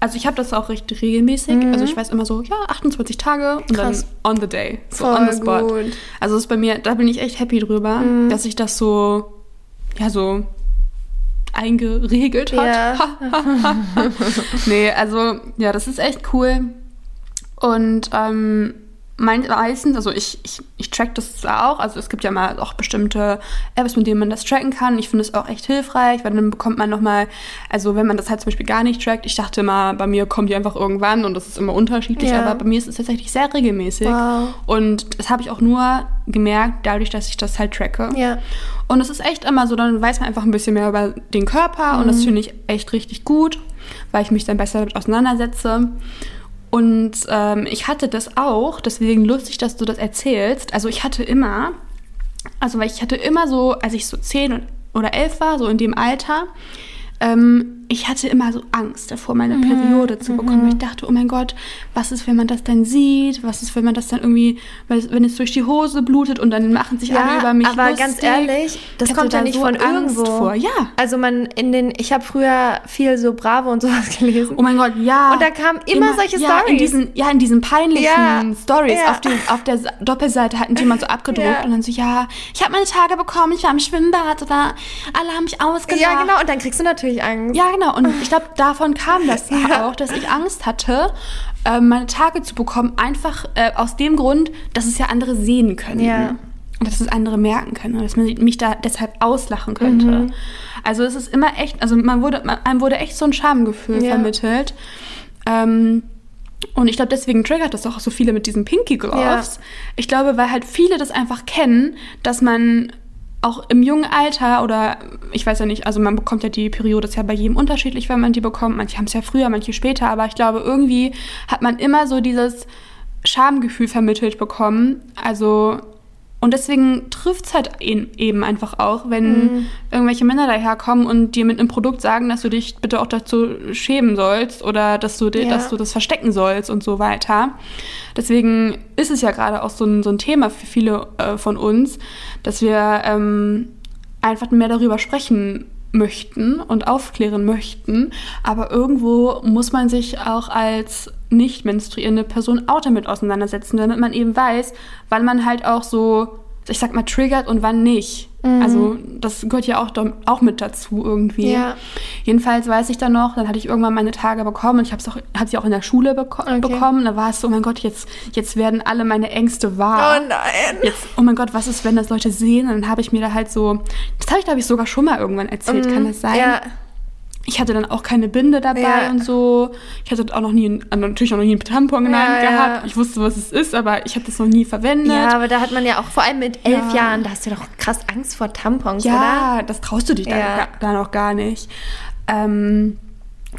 also ich habe das auch recht regelmäßig. Also ich weiß immer so, ja, 28 Tage und Mhm. Krass. dann on the day. So Voll on the spot. gut. Mhm. Also das ist bei mir, da bin ich echt happy drüber, dass sich das so, ja, so eingeregelt hat. Ja. (laughs) nee, also ja, das ist echt cool. Und ähm, meistens, also ich, ich, ich track das auch, also es gibt ja mal auch bestimmte Apps, mit denen man das tracken kann. Ich finde es auch echt hilfreich, weil dann bekommt man nochmal, also wenn man das halt zum Beispiel gar nicht trackt, ich dachte immer, bei mir kommen die einfach irgendwann und das ist immer unterschiedlich, Ja. aber bei mir ist es tatsächlich sehr regelmäßig. Wow. Und das habe ich auch nur gemerkt, dadurch, dass ich das halt tracke. Ja. Und es ist echt immer so, dann weiß man einfach ein bisschen mehr über den Körper und Mhm. das finde ich echt richtig gut, weil ich mich dann besser damit auseinandersetze. Und ähm, ich hatte das auch, deswegen lustig, dass du das erzählst. Also ich hatte immer, also weil ich hatte immer so, als ich so zehn oder elf war, so in dem Alter, ähm, ich hatte immer so Angst davor, meine Mhm. Periode zu bekommen. Weil Ich dachte, oh mein Gott, was ist, wenn man das dann sieht? Was ist, wenn man das dann irgendwie, wenn es durch die Hose blutet und dann machen sich alle über mich aber lustig. ganz ehrlich, das kommt ja da nicht so von Angst irgendwo. vor. Ja. Also man in den, ich habe früher viel so Bravo und sowas (laughs) gelesen. Oh mein Gott, ja. Und da kamen immer solche ja, In Stories. diesen, ja, in diesen peinlichen Ja, Stories. ja. Auf, auf der Doppelseite hatten die mal so (laughs) abgedruckt Ja. und dann so, ja, ich habe meine Tage bekommen, ich war im Schwimmbad oder alle haben mich ausgelacht. ja, genau. Und dann kriegst du natürlich Angst. Ja, genau. Und ich glaube, davon kam das auch, dass ich Angst hatte, äh, meine Tage zu bekommen, einfach äh, aus dem Grund, dass es ja andere sehen können. Ja. Und dass es andere merken können dass man mich da deshalb auslachen könnte. Mhm. Also es ist immer echt, also man wurde, man, einem wurde echt so ein Schamgefühl Ja. vermittelt. Ähm, und ich glaube, deswegen triggert das auch so viele mit diesen Pinky Gloves. Ja. Ich glaube, weil halt viele das einfach kennen, dass man auch im jungen Alter oder ich weiß ja nicht, also man bekommt ja die Periode, ist ja bei jedem unterschiedlich, wenn man die bekommt. Manche haben es ja früher, manche später, aber ich glaube, irgendwie hat man immer so dieses Schamgefühl vermittelt bekommen. Also, und deswegen trifft es halt eben einfach auch, wenn irgendwelche Männer daherkommen und dir mit einem Produkt sagen, dass du dich bitte auch dazu schämen sollst oder dass du, Ja. dass du das verstecken sollst und so weiter. Deswegen ist es ja gerade auch so ein, so ein Thema für viele äh, von uns, dass wir ähm, einfach mehr darüber sprechen möchten und aufklären möchten. Aber irgendwo muss man sich auch als nicht menstruierende Person auch damit auseinandersetzen, damit man eben weiß, wann man halt auch so, ich sag mal, triggert und wann nicht. Also das gehört ja auch, auch mit dazu irgendwie. Ja. Jedenfalls weiß ich dann noch, dann hatte ich irgendwann meine Tage bekommen und ich habe auch, hatte sie auch in der Schule beko Okay. bekommen. Da war es so, oh mein Gott, jetzt, jetzt werden alle meine Ängste wahr. Oh nein. Jetzt, oh mein Gott, was ist, wenn das Leute sehen? Und dann habe ich mir da halt so, das habe ich glaube ich sogar schon mal irgendwann erzählt, kann das sein? Mhm. Ja. Ich hatte dann auch keine Binde dabei Ja. und so. Ich hatte auch noch nie, also natürlich auch noch nie einen Tampon in Ja, Hand ja. gehabt. Ich wusste, was es ist, aber ich habe das noch nie verwendet. Ja, aber da hat man ja auch, vor allem mit elf Ja. Jahren, da hast du doch krass Angst vor Tampons, oder? Ja, das traust du dich dann, Ja. dann auch gar nicht. Ähm,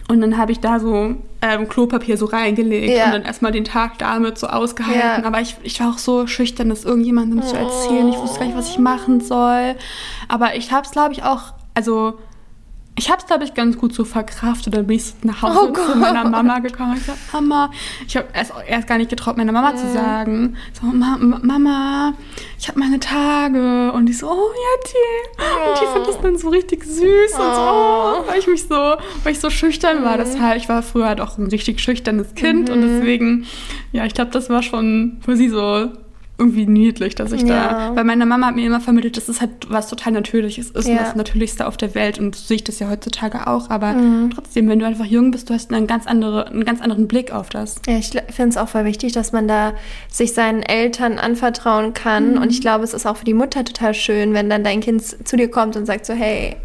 und dann habe ich da so ähm, Klopapier so reingelegt Ja. und dann erstmal den Tag damit so ausgehalten. Ja. Aber ich, ich war auch so schüchtern, das irgendjemandem zu erzählen. Ich wusste gar nicht, was ich machen soll. Aber ich habe es, glaube ich, auch, also ich habe es, glaube ich, ganz gut so verkraftet. Dann bin ich nach Hause Oh zu Gott. meiner Mama gekommen. Ich gesagt, Mama, ich habe erst, erst gar nicht getraut, meiner Mama zu sagen. So, Ma Ma- Mama, ich habe meine Tage. Und die so, oh ja, die. Und die fand das dann so richtig süß und so, oh, weil ich mich so, weil ich so schüchtern war. Deshalb, ich war früher halt auch ein richtig schüchternes Kind und deswegen, ja, ich glaube, das war schon für sie so irgendwie niedlich, dass ich Ja. da, weil meine Mama hat mir immer vermittelt, dass es halt was total Natürliches ist und Ja. das Natürlichste auf der Welt und so sehe ich das ja heutzutage auch, aber Mhm. trotzdem, wenn du einfach jung bist, du hast einen ganz, andere, einen ganz anderen Blick auf das. Ja, ich finde es auch voll wichtig, dass man da sich seinen Eltern anvertrauen kann. Und ich glaube, es ist auch für die Mutter total schön, wenn dann dein Kind zu dir kommt und sagt so, hey,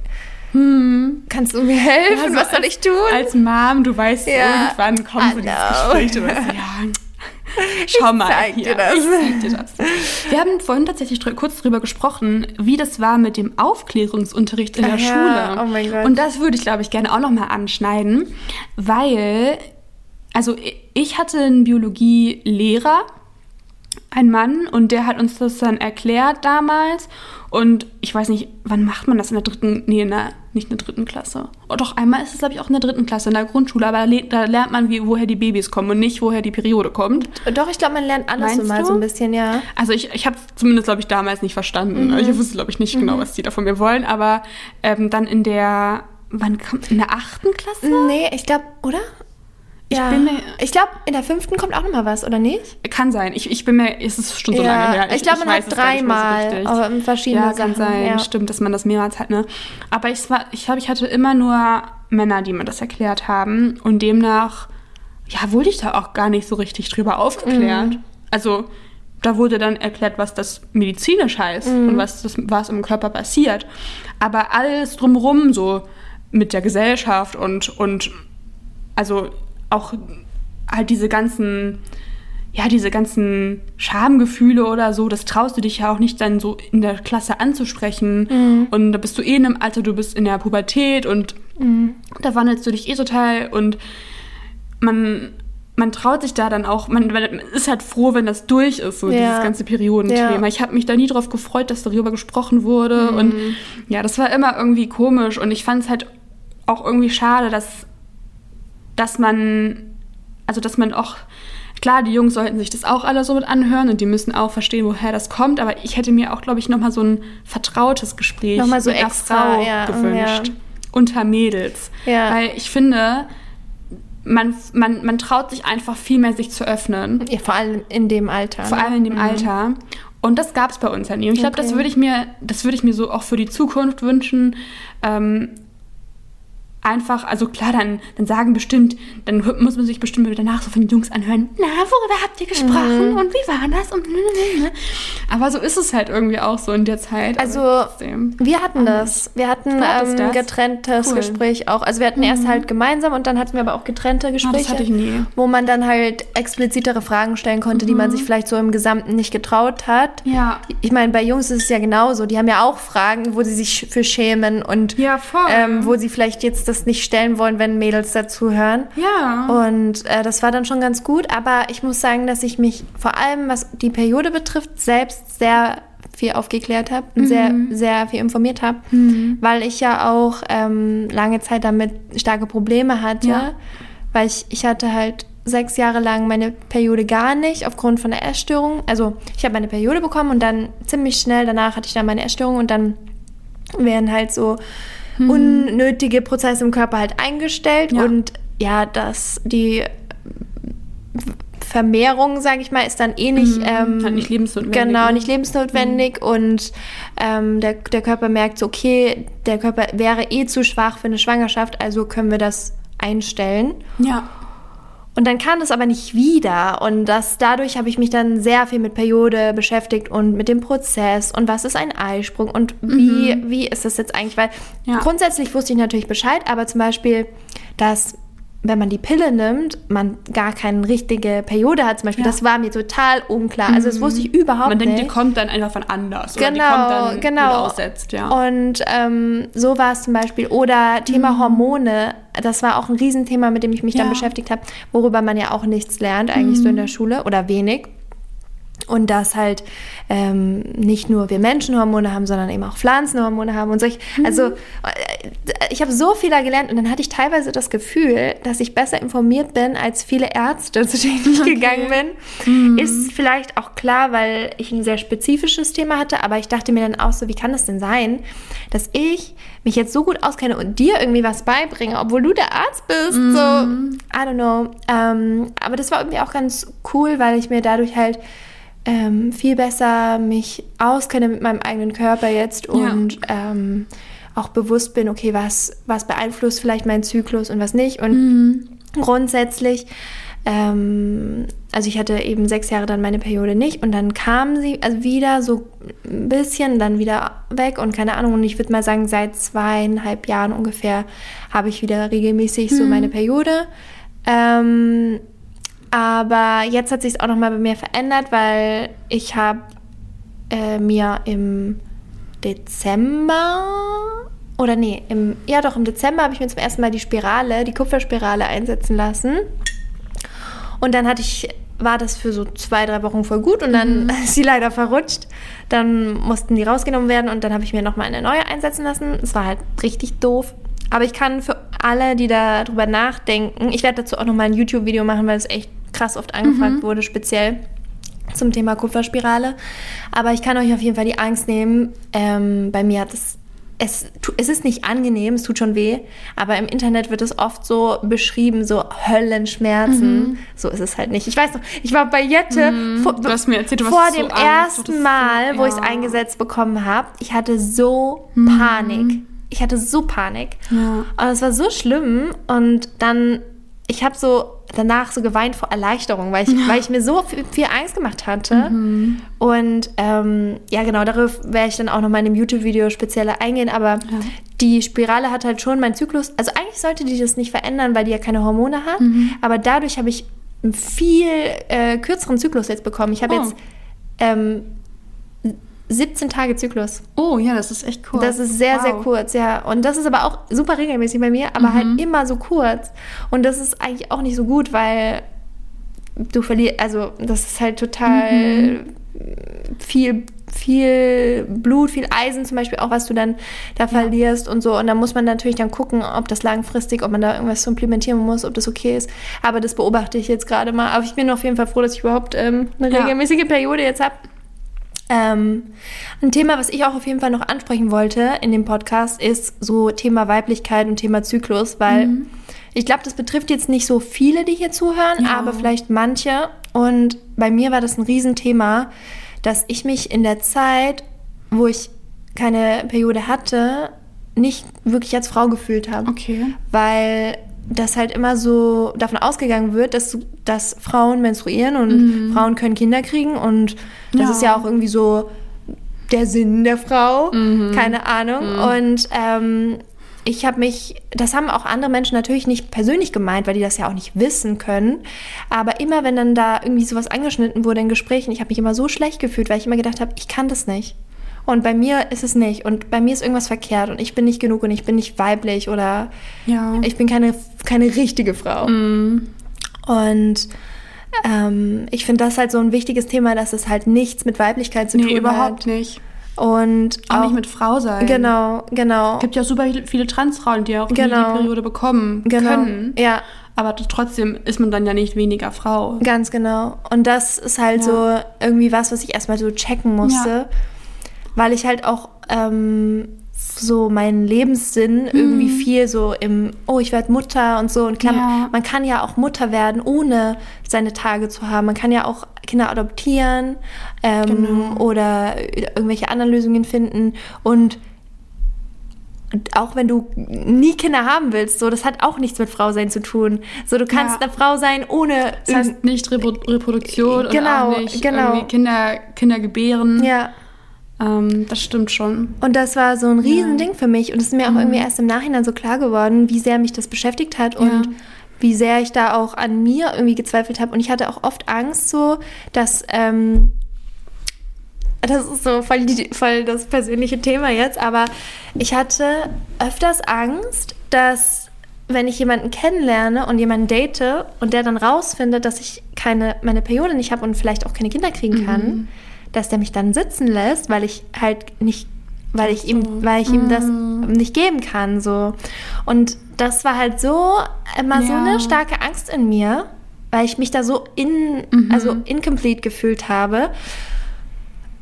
kannst du mir helfen? Also Was soll ich tun? Als Mom, du weißt, Ja. irgendwann kommen so dieses. Gespräch, du weißt, (laughs) ja, schau mal zeig hier, dir das. ich zeig dir das. Wir haben vorhin tatsächlich dr kurz drüber gesprochen, wie das war mit dem Aufklärungsunterricht in der ja, Schule. oh mein Gott. Und das würde ich, glaube ich, gerne auch nochmal anschneiden, weil, also ich hatte einen Biologielehrer, ein Mann und der hat uns das dann erklärt damals. Und ich weiß nicht, wann macht man das in der dritten, nee, in der, nicht in der dritten Klasse. Oh, doch, einmal ist es, glaube ich, auch in der dritten Klasse, in der Grundschule, aber da, le- da lernt man, wie, woher die Babys kommen und nicht, woher die Periode kommt. Doch, ich glaube, man lernt alles so Meinst mal du? so ein bisschen, ja. Also ich, ich habe es zumindest, glaube ich, damals nicht verstanden. Mhm. Ich wusste, glaube ich, nicht genau, was die da von mir wollen, aber ähm, dann in der, wann kommt, in der achten Klasse? Nee, ich glaube, oder? Ich ja. bin mir- ich glaube, in der fünften kommt auch noch mal was, oder nicht? Kann sein. Ich, ich bin mir, es ist schon so lange her. ich glaube, man hat so dreimal in verschiedene Ja, kann Sachen. sein. ja. Stimmt, dass man das mehrmals hat, ne? Aber ich war, ich glaube, ich hatte immer nur Männer, die mir das erklärt haben. Und demnach, ja, wurde ich da auch gar nicht so richtig drüber aufgeklärt. Mhm. Also, da wurde dann erklärt, was das medizinisch heißt Mhm. und was, das, was im Körper passiert. Aber alles drumherum, so mit der Gesellschaft und, und also auch halt diese ganzen, ja, diese ganzen Schamgefühle oder so, das traust du dich ja auch nicht dann so in der Klasse anzusprechen. Und da bist du eh in einem Alter, du bist in der Pubertät und da wandelst du dich eh total und man, man traut sich da dann auch, man, man ist halt froh, wenn das durch ist, so Ja. dieses ganze Periodenthema. Ja. Ich habe mich da nie drauf gefreut, dass darüber gesprochen wurde und ja, das war immer irgendwie komisch und ich fand es halt auch irgendwie schade, dass, dass man, also dass man auch, klar, die Jungs sollten sich das auch alle so mit anhören und die müssen auch verstehen, woher das kommt, aber ich hätte mir auch, glaube ich, nochmal so ein vertrautes Gespräch Noch mal so mit extra, Frau ja, gewünscht. ja. Unter Mädels. Ja. Weil ich finde, man, man, man traut sich einfach viel mehr, sich zu öffnen. Ja, vor allem in dem Alter. Vor ne? allem in dem Alter. Und das gab es bei uns ja nie. Und ich glaube, das Okay. würde ich mir, das würde ich mir so auch für die Zukunft wünschen. Ähm, einfach, also klar, dann, dann sagen bestimmt, dann muss man sich bestimmt danach so von den Jungs anhören, na, worüber habt ihr gesprochen Mhm. und wie war das? Und aber so ist es halt irgendwie auch so in der Zeit. Also. Wir hatten das. Wir hatten ähm, das? getrenntes Cool. Mhm. Gespräch auch. Also wir hatten erst halt gemeinsam und dann hatten wir aber auch getrennte Gespräche. Ah, hatte ich nie. Wo man dann halt explizitere Fragen stellen konnte, die man sich vielleicht so im Gesamten nicht getraut hat. Mhm. Ja. Ich meine, bei Jungs ist es ja genauso. Die haben ja auch Fragen, wo sie sich für schämen und Ja, ähm, wo sie vielleicht jetzt das nicht stellen wollen, wenn Mädels dazuhören. Ja. Und äh, das war dann schon ganz gut, aber ich muss sagen, dass ich mich vor allem, was die Periode betrifft, selbst sehr viel aufgeklärt habe und sehr, sehr viel informiert habe, weil ich ja auch ähm, lange Zeit damit starke Probleme hatte, Ja. weil ich, ich hatte halt sechs Jahre lang meine Periode gar nicht aufgrund von der Essstörung. Also ich habe meine Periode bekommen und dann ziemlich schnell danach hatte ich dann meine Essstörung und dann werden halt so unnötige Prozesse im Körper halt eingestellt Ja. und ja, dass die Vermehrung, sage ich mal, ist dann eh nicht, ähm, Halt nicht lebensnotwendig, Genau, ne? nicht lebensnotwendig und ähm, der, der Körper merkt so, okay, der Körper wäre eh zu schwach für eine Schwangerschaft, also können wir das einstellen. ja. Und dann kam das aber nicht wieder. Und das, dadurch habe ich mich dann sehr viel mit Periode beschäftigt und mit dem Prozess und was ist ein Eisprung und wie, wie ist das jetzt eigentlich? Weil Ja. grundsätzlich wusste ich natürlich Bescheid, aber zum Beispiel, dass wenn man die Pille nimmt, man gar keine richtige Periode hat, zum Beispiel, Ja. das war mir total unklar. Also das wusste ich überhaupt Man denkt, nicht. die kommt dann einfach von anders. Oder die Genau, kommt dann genau. aussetzt, ja. Und ähm, so war es zum Beispiel. Oder Thema Hormone. Das war auch ein Riesenthema, mit dem ich mich dann Mhm. Ja. Mhm. beschäftigt habe, worüber man ja auch nichts lernt, eigentlich so in der Schule oder wenig. Und dass halt ähm, nicht nur wir Menschen Hormone haben, sondern eben auch Pflanzen Hormone haben und solch. Mhm. Also äh, ich habe so viel da gelernt und dann hatte ich teilweise das Gefühl, dass ich besser informiert bin als viele Ärzte, zu denen ich gegangen bin. Mhm. Ist vielleicht auch klar, weil ich ein sehr spezifisches Thema hatte, aber ich dachte mir dann auch so, wie kann das denn sein, dass ich mich jetzt so gut auskenne und dir irgendwie was beibringe, obwohl du der Arzt bist. So, I don't know. Ähm, aber das war irgendwie auch ganz cool, weil ich mir dadurch halt ähm, viel besser mich auskenne mit meinem eigenen Körper jetzt und ähm, auch bewusst bin, okay, was, was beeinflusst vielleicht meinen Zyklus und was nicht. Und grundsätzlich, ähm, also ich hatte eben sechs Jahre dann meine Periode nicht und dann kam sie also wieder so ein bisschen, dann wieder weg und keine Ahnung. Und ich würde mal sagen, seit zweieinhalb Jahren ungefähr habe ich wieder regelmäßig so meine Periode. Ähm, aber jetzt hat sich es auch noch mal bei mir verändert, weil ich habe äh, mir im Dezember oder nee, im, ja doch, im Dezember habe ich mir zum ersten Mal die Spirale, die Kupferspirale einsetzen lassen. Und dann hatte ich, war das für so zwei, drei Wochen voll gut und dann (laughs) ist sie leider verrutscht. Dann mussten die rausgenommen werden und dann habe ich mir nochmal eine neue einsetzen lassen. Es war halt richtig doof. Aber ich kann für alle, die darüber nachdenken, ich werde dazu auch nochmal ein YouTube-Video machen, weil es echt krass oft angefragt wurde, speziell zum Thema Kupferspirale. Aber ich kann euch auf jeden Fall die Angst nehmen. Ähm, bei mir hat es es, es ist nicht angenehm, es tut schon weh, aber im Internet wird es oft so beschrieben, so Höllenschmerzen. So ist es halt nicht. Ich weiß noch, ich war bei Jette vor, Mhm. Mir erzählt, vor so dem du ersten hattest so- Mal, wo ich es ja. eingesetzt bekommen habe. Ich hatte so Panik. Ich hatte so Panik. Ja. Und es war so schlimm. Und dann, ich habe so danach so geweint vor Erleichterung, weil ich, weil ich mir so viel, viel Angst gemacht hatte. Und ähm, ja, genau, darauf werde ich dann auch noch mal in einem YouTube-Video speziell eingehen. Aber die Spirale hat halt schon meinen Zyklus. Also eigentlich sollte die das nicht verändern, weil die ja keine Hormone hat. Aber dadurch habe ich einen viel äh, kürzeren Zyklus jetzt bekommen. Ich habe Oh. jetzt ähm, 17 Tage Zyklus. Oh, ja, das ist echt cool. Das ist sehr, sehr Wow. kurz, ja. Und das ist aber auch super regelmäßig bei mir, aber Mhm. halt immer so kurz. Und das ist eigentlich auch nicht so gut, weil du verlierst, also das ist halt total Mhm. viel, viel Blut, viel Eisen zum Beispiel auch, was du dann da verlierst und so. Und da muss man natürlich dann gucken, ob das langfristig, ob man da irgendwas supplementieren muss, ob das okay ist. Aber das beobachte ich jetzt gerade mal. Aber ich bin auf jeden Fall froh, dass ich überhaupt ähm, eine Ja. regelmäßige Periode jetzt habe. Ähm, ein Thema, was ich auch auf jeden Fall noch ansprechen wollte in dem Podcast, ist so Thema Weiblichkeit und Thema Zyklus, weil ich glaube, das betrifft jetzt nicht so viele, die hier zuhören, Ja. aber vielleicht manche. Und bei mir war das ein Riesenthema, dass ich mich in der Zeit, wo ich keine Periode hatte, nicht wirklich als Frau gefühlt habe Okay. weil das halt immer so davon ausgegangen wird, dass, dass Frauen menstruieren und Frauen können Kinder kriegen und das Ja. ist ja auch irgendwie so der Sinn der Frau, keine Ahnung. Und ähm, ich habe mich, das haben auch andere Menschen natürlich nicht persönlich gemeint, weil die das ja auch nicht wissen können. Aber immer, wenn dann da irgendwie sowas angeschnitten wurde in Gesprächen, ich habe mich immer so schlecht gefühlt, weil ich immer gedacht habe, ich kann das nicht. Und bei mir ist es nicht. Und bei mir ist irgendwas verkehrt. Und ich bin nicht genug und ich bin nicht weiblich oder Ja. ich bin keine, keine richtige Frau. Und ähm, ich finde das halt so ein wichtiges Thema, dass es halt nichts mit Weiblichkeit zu nee, tun überhaupt hat. nicht. Und Auch, nicht mit Frau sein. Genau, genau. Es gibt ja auch super viele Transfrauen, die auch Genau. die Periode bekommen genau. können. Ja, Aber trotzdem ist man dann ja nicht weniger Frau. ganz genau. Und das ist halt Ja. so irgendwie was, was ich erstmal so checken musste. Ja. Weil ich halt auch ähm, so meinen Lebenssinn irgendwie viel so im, oh, ich werde Mutter und so. Und klar, Ja. man kann ja auch Mutter werden, ohne seine Tage zu haben. Man kann ja auch Kinder adoptieren ähm, Genau. oder irgendwelche anderen Lösungen finden. Und auch wenn du nie Kinder haben willst, so, das hat auch nichts mit Frau sein zu tun. So, du kannst Ja. eine Frau sein ohne Das heißt nicht Repo Reproduktion Genau, und auch nicht genau. Kinder, Kinder gebären. ja. Ähm, das stimmt schon. Und das war so ein Riesending für mich. Und es ist mir auch irgendwie erst im Nachhinein so klar geworden, wie sehr mich das beschäftigt hat und Ja. wie sehr ich da auch an mir irgendwie gezweifelt habe. Und ich hatte auch oft Angst so, dass... Ähm, das ist so voll, die, voll das persönliche Thema jetzt, aber ich hatte öfters Angst, dass wenn ich jemanden kennenlerne und jemanden date und der dann rausfindet, dass ich keine, meine Periode nicht habe und vielleicht auch keine Kinder kriegen kann, dass der mich dann sitzen lässt, weil ich halt nicht, weil ich ihm, weil ich ihm das nicht geben kann, so. Und das war halt so immer so Ja. eine starke Angst in mir, weil ich mich da so in, also incomplete gefühlt habe.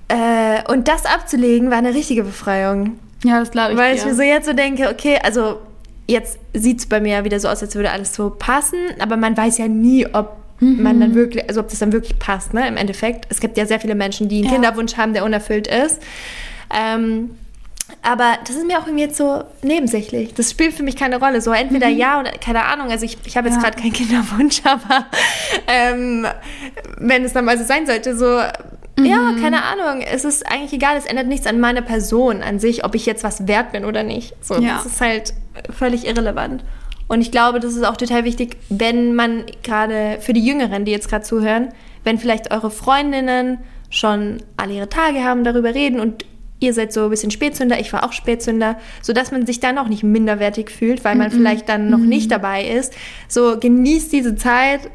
Äh, und das abzulegen war eine richtige Befreiung. Ja, das glaube ich. Weil dir. ich mir so jetzt so denke, okay, also jetzt sieht es bei mir wieder so aus, als würde alles so passen, aber man weiß ja nie, ob man dann wirklich, also ob das dann wirklich passt, ne, im Endeffekt. Es gibt ja sehr viele Menschen, die einen Ja. Kinderwunsch haben, der unerfüllt ist. Ähm, aber das ist mir auch irgendwie jetzt so nebensächlich. Das spielt für mich keine Rolle. So entweder ja oder keine Ahnung. Also ich, ich habe jetzt Ja. gerade keinen Kinderwunsch, (laughs) aber ähm, wenn es dann mal so sein sollte, so ja, keine Ahnung. Es ist eigentlich egal. Es ändert nichts an meiner Person an sich, ob ich jetzt was wert bin oder nicht. So, Ja. das ist halt völlig irrelevant. Und ich glaube, das ist auch total wichtig, wenn man gerade für die Jüngeren, die jetzt gerade zuhören, wenn vielleicht eure Freundinnen schon alle ihre Tage haben, darüber reden und ihr seid so ein bisschen Spätzünder, ich war auch Spätzünder, sodass man sich dann auch nicht minderwertig fühlt, weil man vielleicht dann noch nicht dabei ist. So genießt diese Zeit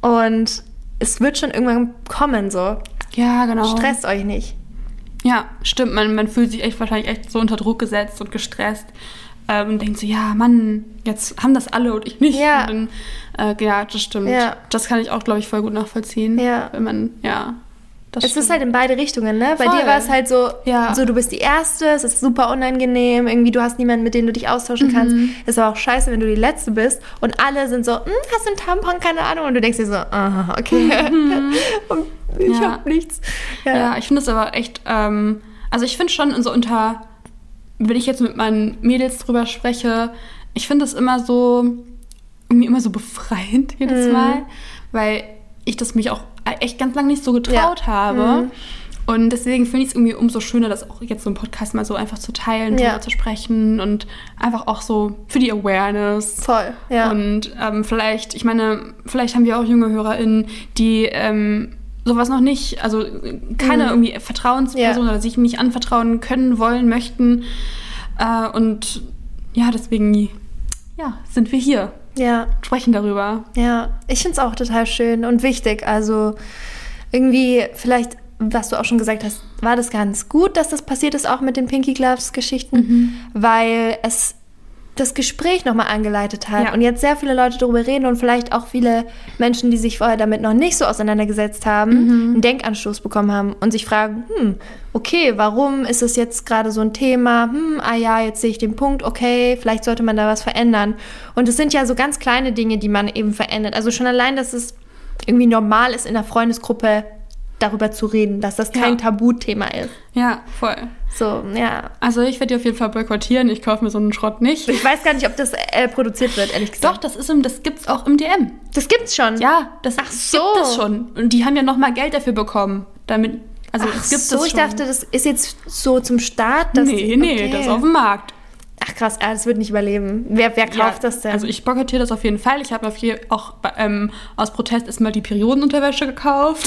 und es wird schon irgendwann kommen, so. Ja, genau. Stresst euch nicht. Ja, stimmt. Man, man fühlt sich echt wahrscheinlich echt so unter Druck gesetzt und gestresst. Ähm, und denkt so, ja, Mann, jetzt haben das alle und ich nicht. Ja. Dann, äh, ja, das stimmt. Ja. Das kann ich auch, glaube ich, voll gut nachvollziehen. Ja. Wenn man, ja. das es stimmt. ist halt in beide Richtungen, ne? Bei Voll. dir war es halt so, Ja. so, du bist die Erste, es ist super unangenehm, irgendwie du hast niemanden, mit dem du dich austauschen Mhm. kannst. Es ist aber auch scheiße, wenn du die Letzte bist und alle sind so, hm, hast du einen Tampon, keine Ahnung, und du denkst dir so, aha, okay. (laughs) und ich Mhm. Ja. hab nichts. Ja. Ja, ich finde es aber echt, ähm, also ich finde schon so unter, wenn ich jetzt mit meinen Mädels drüber spreche, ich finde es immer so, irgendwie immer so befreiend (laughs) jedes Mhm. Mal, weil ich das mich auch echt ganz lange nicht so getraut Ja. habe. Mhm. Und deswegen finde ich es irgendwie umso schöner, das auch jetzt so im Podcast mal so einfach zu teilen, Ja. drüber zu sprechen und einfach auch so für die Awareness. Voll, ja. Und ähm, vielleicht, ich meine, vielleicht haben wir auch junge HörerInnen, die ähm, sowas noch nicht, also keine irgendwie Vertrauensperson Mhm. Ja. oder sich nicht anvertrauen können, wollen, möchten. Äh, und ja, deswegen ja, sind wir hier, ja. sprechen darüber. Ja, ich finde es auch total schön und wichtig. Also irgendwie, vielleicht, was du auch schon gesagt hast, war das ganz gut, dass das passiert ist, auch mit den Pinky Gloves-Geschichten, Mhm. weil es das Gespräch nochmal angeleitet hat Ja. und jetzt sehr viele Leute darüber reden und vielleicht auch viele Menschen, die sich vorher damit noch nicht so auseinandergesetzt haben, Mhm. einen Denkanstoß bekommen haben und sich fragen, hm, okay, warum ist es jetzt gerade so ein Thema? Hm, ah ja, jetzt sehe ich den Punkt, okay, vielleicht sollte man da was verändern. Und es sind ja so ganz kleine Dinge, die man eben verändert. Also schon allein, dass es irgendwie normal ist, in der Freundesgruppe darüber zu reden, dass das kein Ja. Tabuthema ist. Ja, voll. So, ja. Also ich werde die auf jeden Fall boykottieren. Ich kaufe mir so einen Schrott nicht. Ich weiß gar nicht, ob das äh, produziert wird, ehrlich gesagt. Doch, das ist im, das gibt's auch im DM. Das gibt's schon. Ja, das Ach so. gibt es schon. Und die haben ja noch mal Geld dafür bekommen, damit. Also Ach es gibt so, ich schon. dachte, das ist jetzt so zum Start. Dass, nee, nee, okay. das ist auf dem Markt. Ach krass, ah, das wird nicht überleben. Wer, wer kauft Ja, das denn? Also ich boykottiere das auf jeden Fall. Ich habe auch ähm, aus Protest erstmal die Periodenunterwäsche gekauft.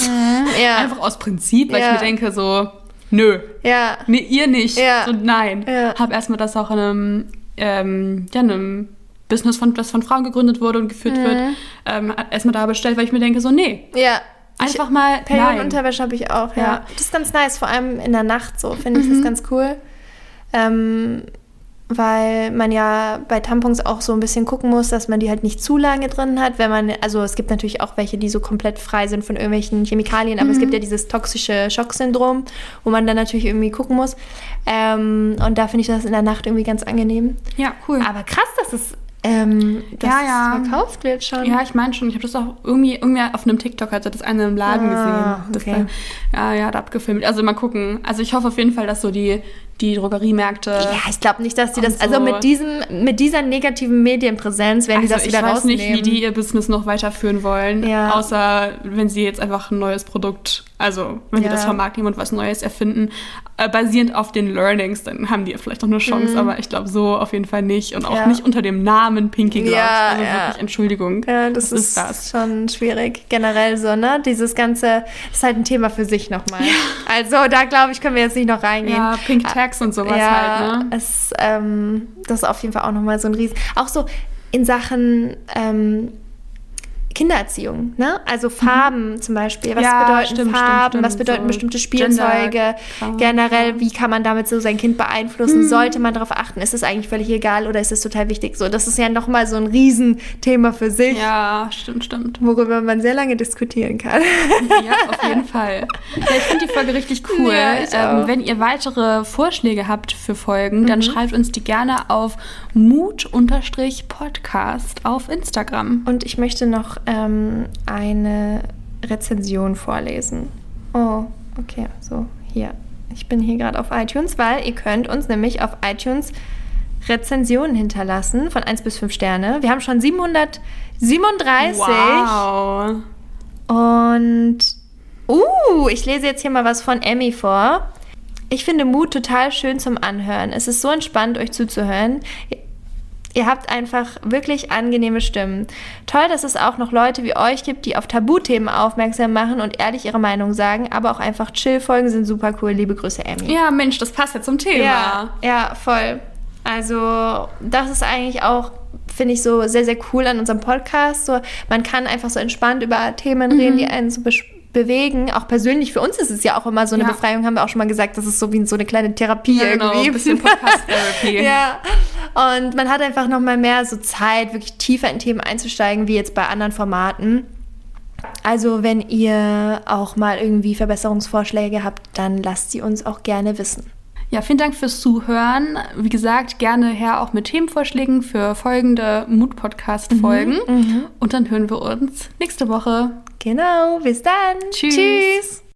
ja. Einfach aus Prinzip, weil Ja. ich mir denke so, nö, ja. nee, ihr nicht. Ja. So, nein. Ja. Habe erstmal das auch in einem, ähm, ja, in einem Business, von, das von Frauen gegründet wurde und geführt wird, Mhm. ähm, erstmal da bestellt, weil ich mir denke so, nee, Ja. einfach mal nein. Periodenunterwäsche habe ich auch, ja. Ja. Das ist ganz nice, vor allem in der Nacht so, finde ich das ganz cool. Ähm, weil man ja bei Tampons auch so ein bisschen gucken muss, dass man die halt nicht zu lange drin hat, wenn man, also es gibt natürlich auch welche, die so komplett frei sind von irgendwelchen Chemikalien, aber es gibt ja dieses toxische Schocksyndrom, wo man dann natürlich irgendwie gucken muss. Ähm, und da finde ich das in der Nacht irgendwie ganz angenehm. Ja, cool. Aber krass, dass es, ähm, dass Ja, ja. es verkauft wird schon. Ja, ich meine schon. Ich habe das auch irgendwie, irgendwie auf einem TikTok hatte das eine im Laden Ah, gesehen. Okay. war, ja, ja, hat abgefilmt. Also mal gucken. Also ich hoffe auf jeden Fall, dass so die, die Drogeriemärkte. Ja, ich glaube nicht, dass die das, also so. mit diesem, mit dieser negativen Medienpräsenz werden die also das ich wieder weiß nicht, rausnehmen. wie die ihr Business noch weiterführen wollen. Ja. Außer wenn sie jetzt einfach ein neues Produkt, also wenn Ja. sie das vom Markt nehmen und was Neues erfinden, äh, basierend auf den Learnings, dann haben die vielleicht noch eine Chance. Aber ich glaube so auf jeden Fall nicht. Und auch Mhm. Ja. nicht unter dem Namen Pinky Gloves. Ja, also ja. wirklich Entschuldigung. ja, das Was ist, das? schon schwierig. Generell so, ne? Dieses ganze ist halt ein Thema für sich nochmal. Also da glaube ich, können wir jetzt nicht noch reingehen. Ja, Pink Tags und sowas ja, halt, ne? es, ähm, das ist auf jeden Fall auch nochmal so ein Riesen. Auch so in Sachen ähm, Kindererziehung, ne? Also Farben zum Beispiel. Was Mhm. Ja, bedeuten stimmt, Farben? stimmt, was bedeuten So bestimmte Spielzeuge? Gender- Generell, wie kann man damit so sein Kind beeinflussen? Mhm. Sollte man darauf achten? Ist es eigentlich völlig egal oder ist es total wichtig? So, das ist ja nochmal so ein Riesenthema für sich. Ja, stimmt, stimmt. Worüber man sehr lange diskutieren kann. Ja, auf jeden Fall. Ja, ich finde die Folge richtig cool. Ja, ähm, wenn ihr weitere Vorschläge habt für Folgen, Mhm. dann schreibt uns die gerne auf mut-podcast auf Instagram. Und ich möchte noch ähm, eine Rezension vorlesen. Oh, okay, so hier. Ich bin hier gerade auf iTunes, weil ihr könnt uns nämlich auf iTunes Rezensionen hinterlassen von 1 bis 5 Sterne. Wir haben schon 737 Wow. und uh, ich lese jetzt hier mal was von Emmy vor. Ich finde Mut total schön zum Anhören. Es ist so entspannt, euch zuzuhören. Ihr habt einfach wirklich angenehme Stimmen. Toll, dass es auch noch Leute wie euch gibt, die auf Tabuthemen aufmerksam machen und ehrlich ihre Meinung sagen, aber auch einfach Chill-Folgen sind super cool. Liebe Grüße, Emmy. Ja, Mensch, das passt ja zum Thema. Ja, ja, voll. Also, das ist eigentlich auch, finde ich, so sehr, sehr cool an unserem Podcast. So, man kann einfach so entspannt über Themen Mhm. reden, die einen so besch- bewegen. Auch persönlich für uns ist es ja auch immer so eine Ja. Befreiung, haben wir auch schon mal gesagt. Das ist so wie so eine kleine Therapie Ja, genau, irgendwie. ein bisschen Podcast-Therapy. (laughs) ja. Und man hat einfach noch mal mehr so Zeit, wirklich tiefer in Themen einzusteigen, wie jetzt bei anderen Formaten. Also wenn ihr auch mal irgendwie Verbesserungsvorschläge habt, dann lasst sie uns auch gerne wissen. Ja, vielen Dank fürs Zuhören. Wie gesagt, gerne her auch mit Themenvorschlägen für folgende Mut-Podcast-Folgen. Und dann hören wir uns nächste Woche. Genau, bis dann. Tschüss. Tschüss.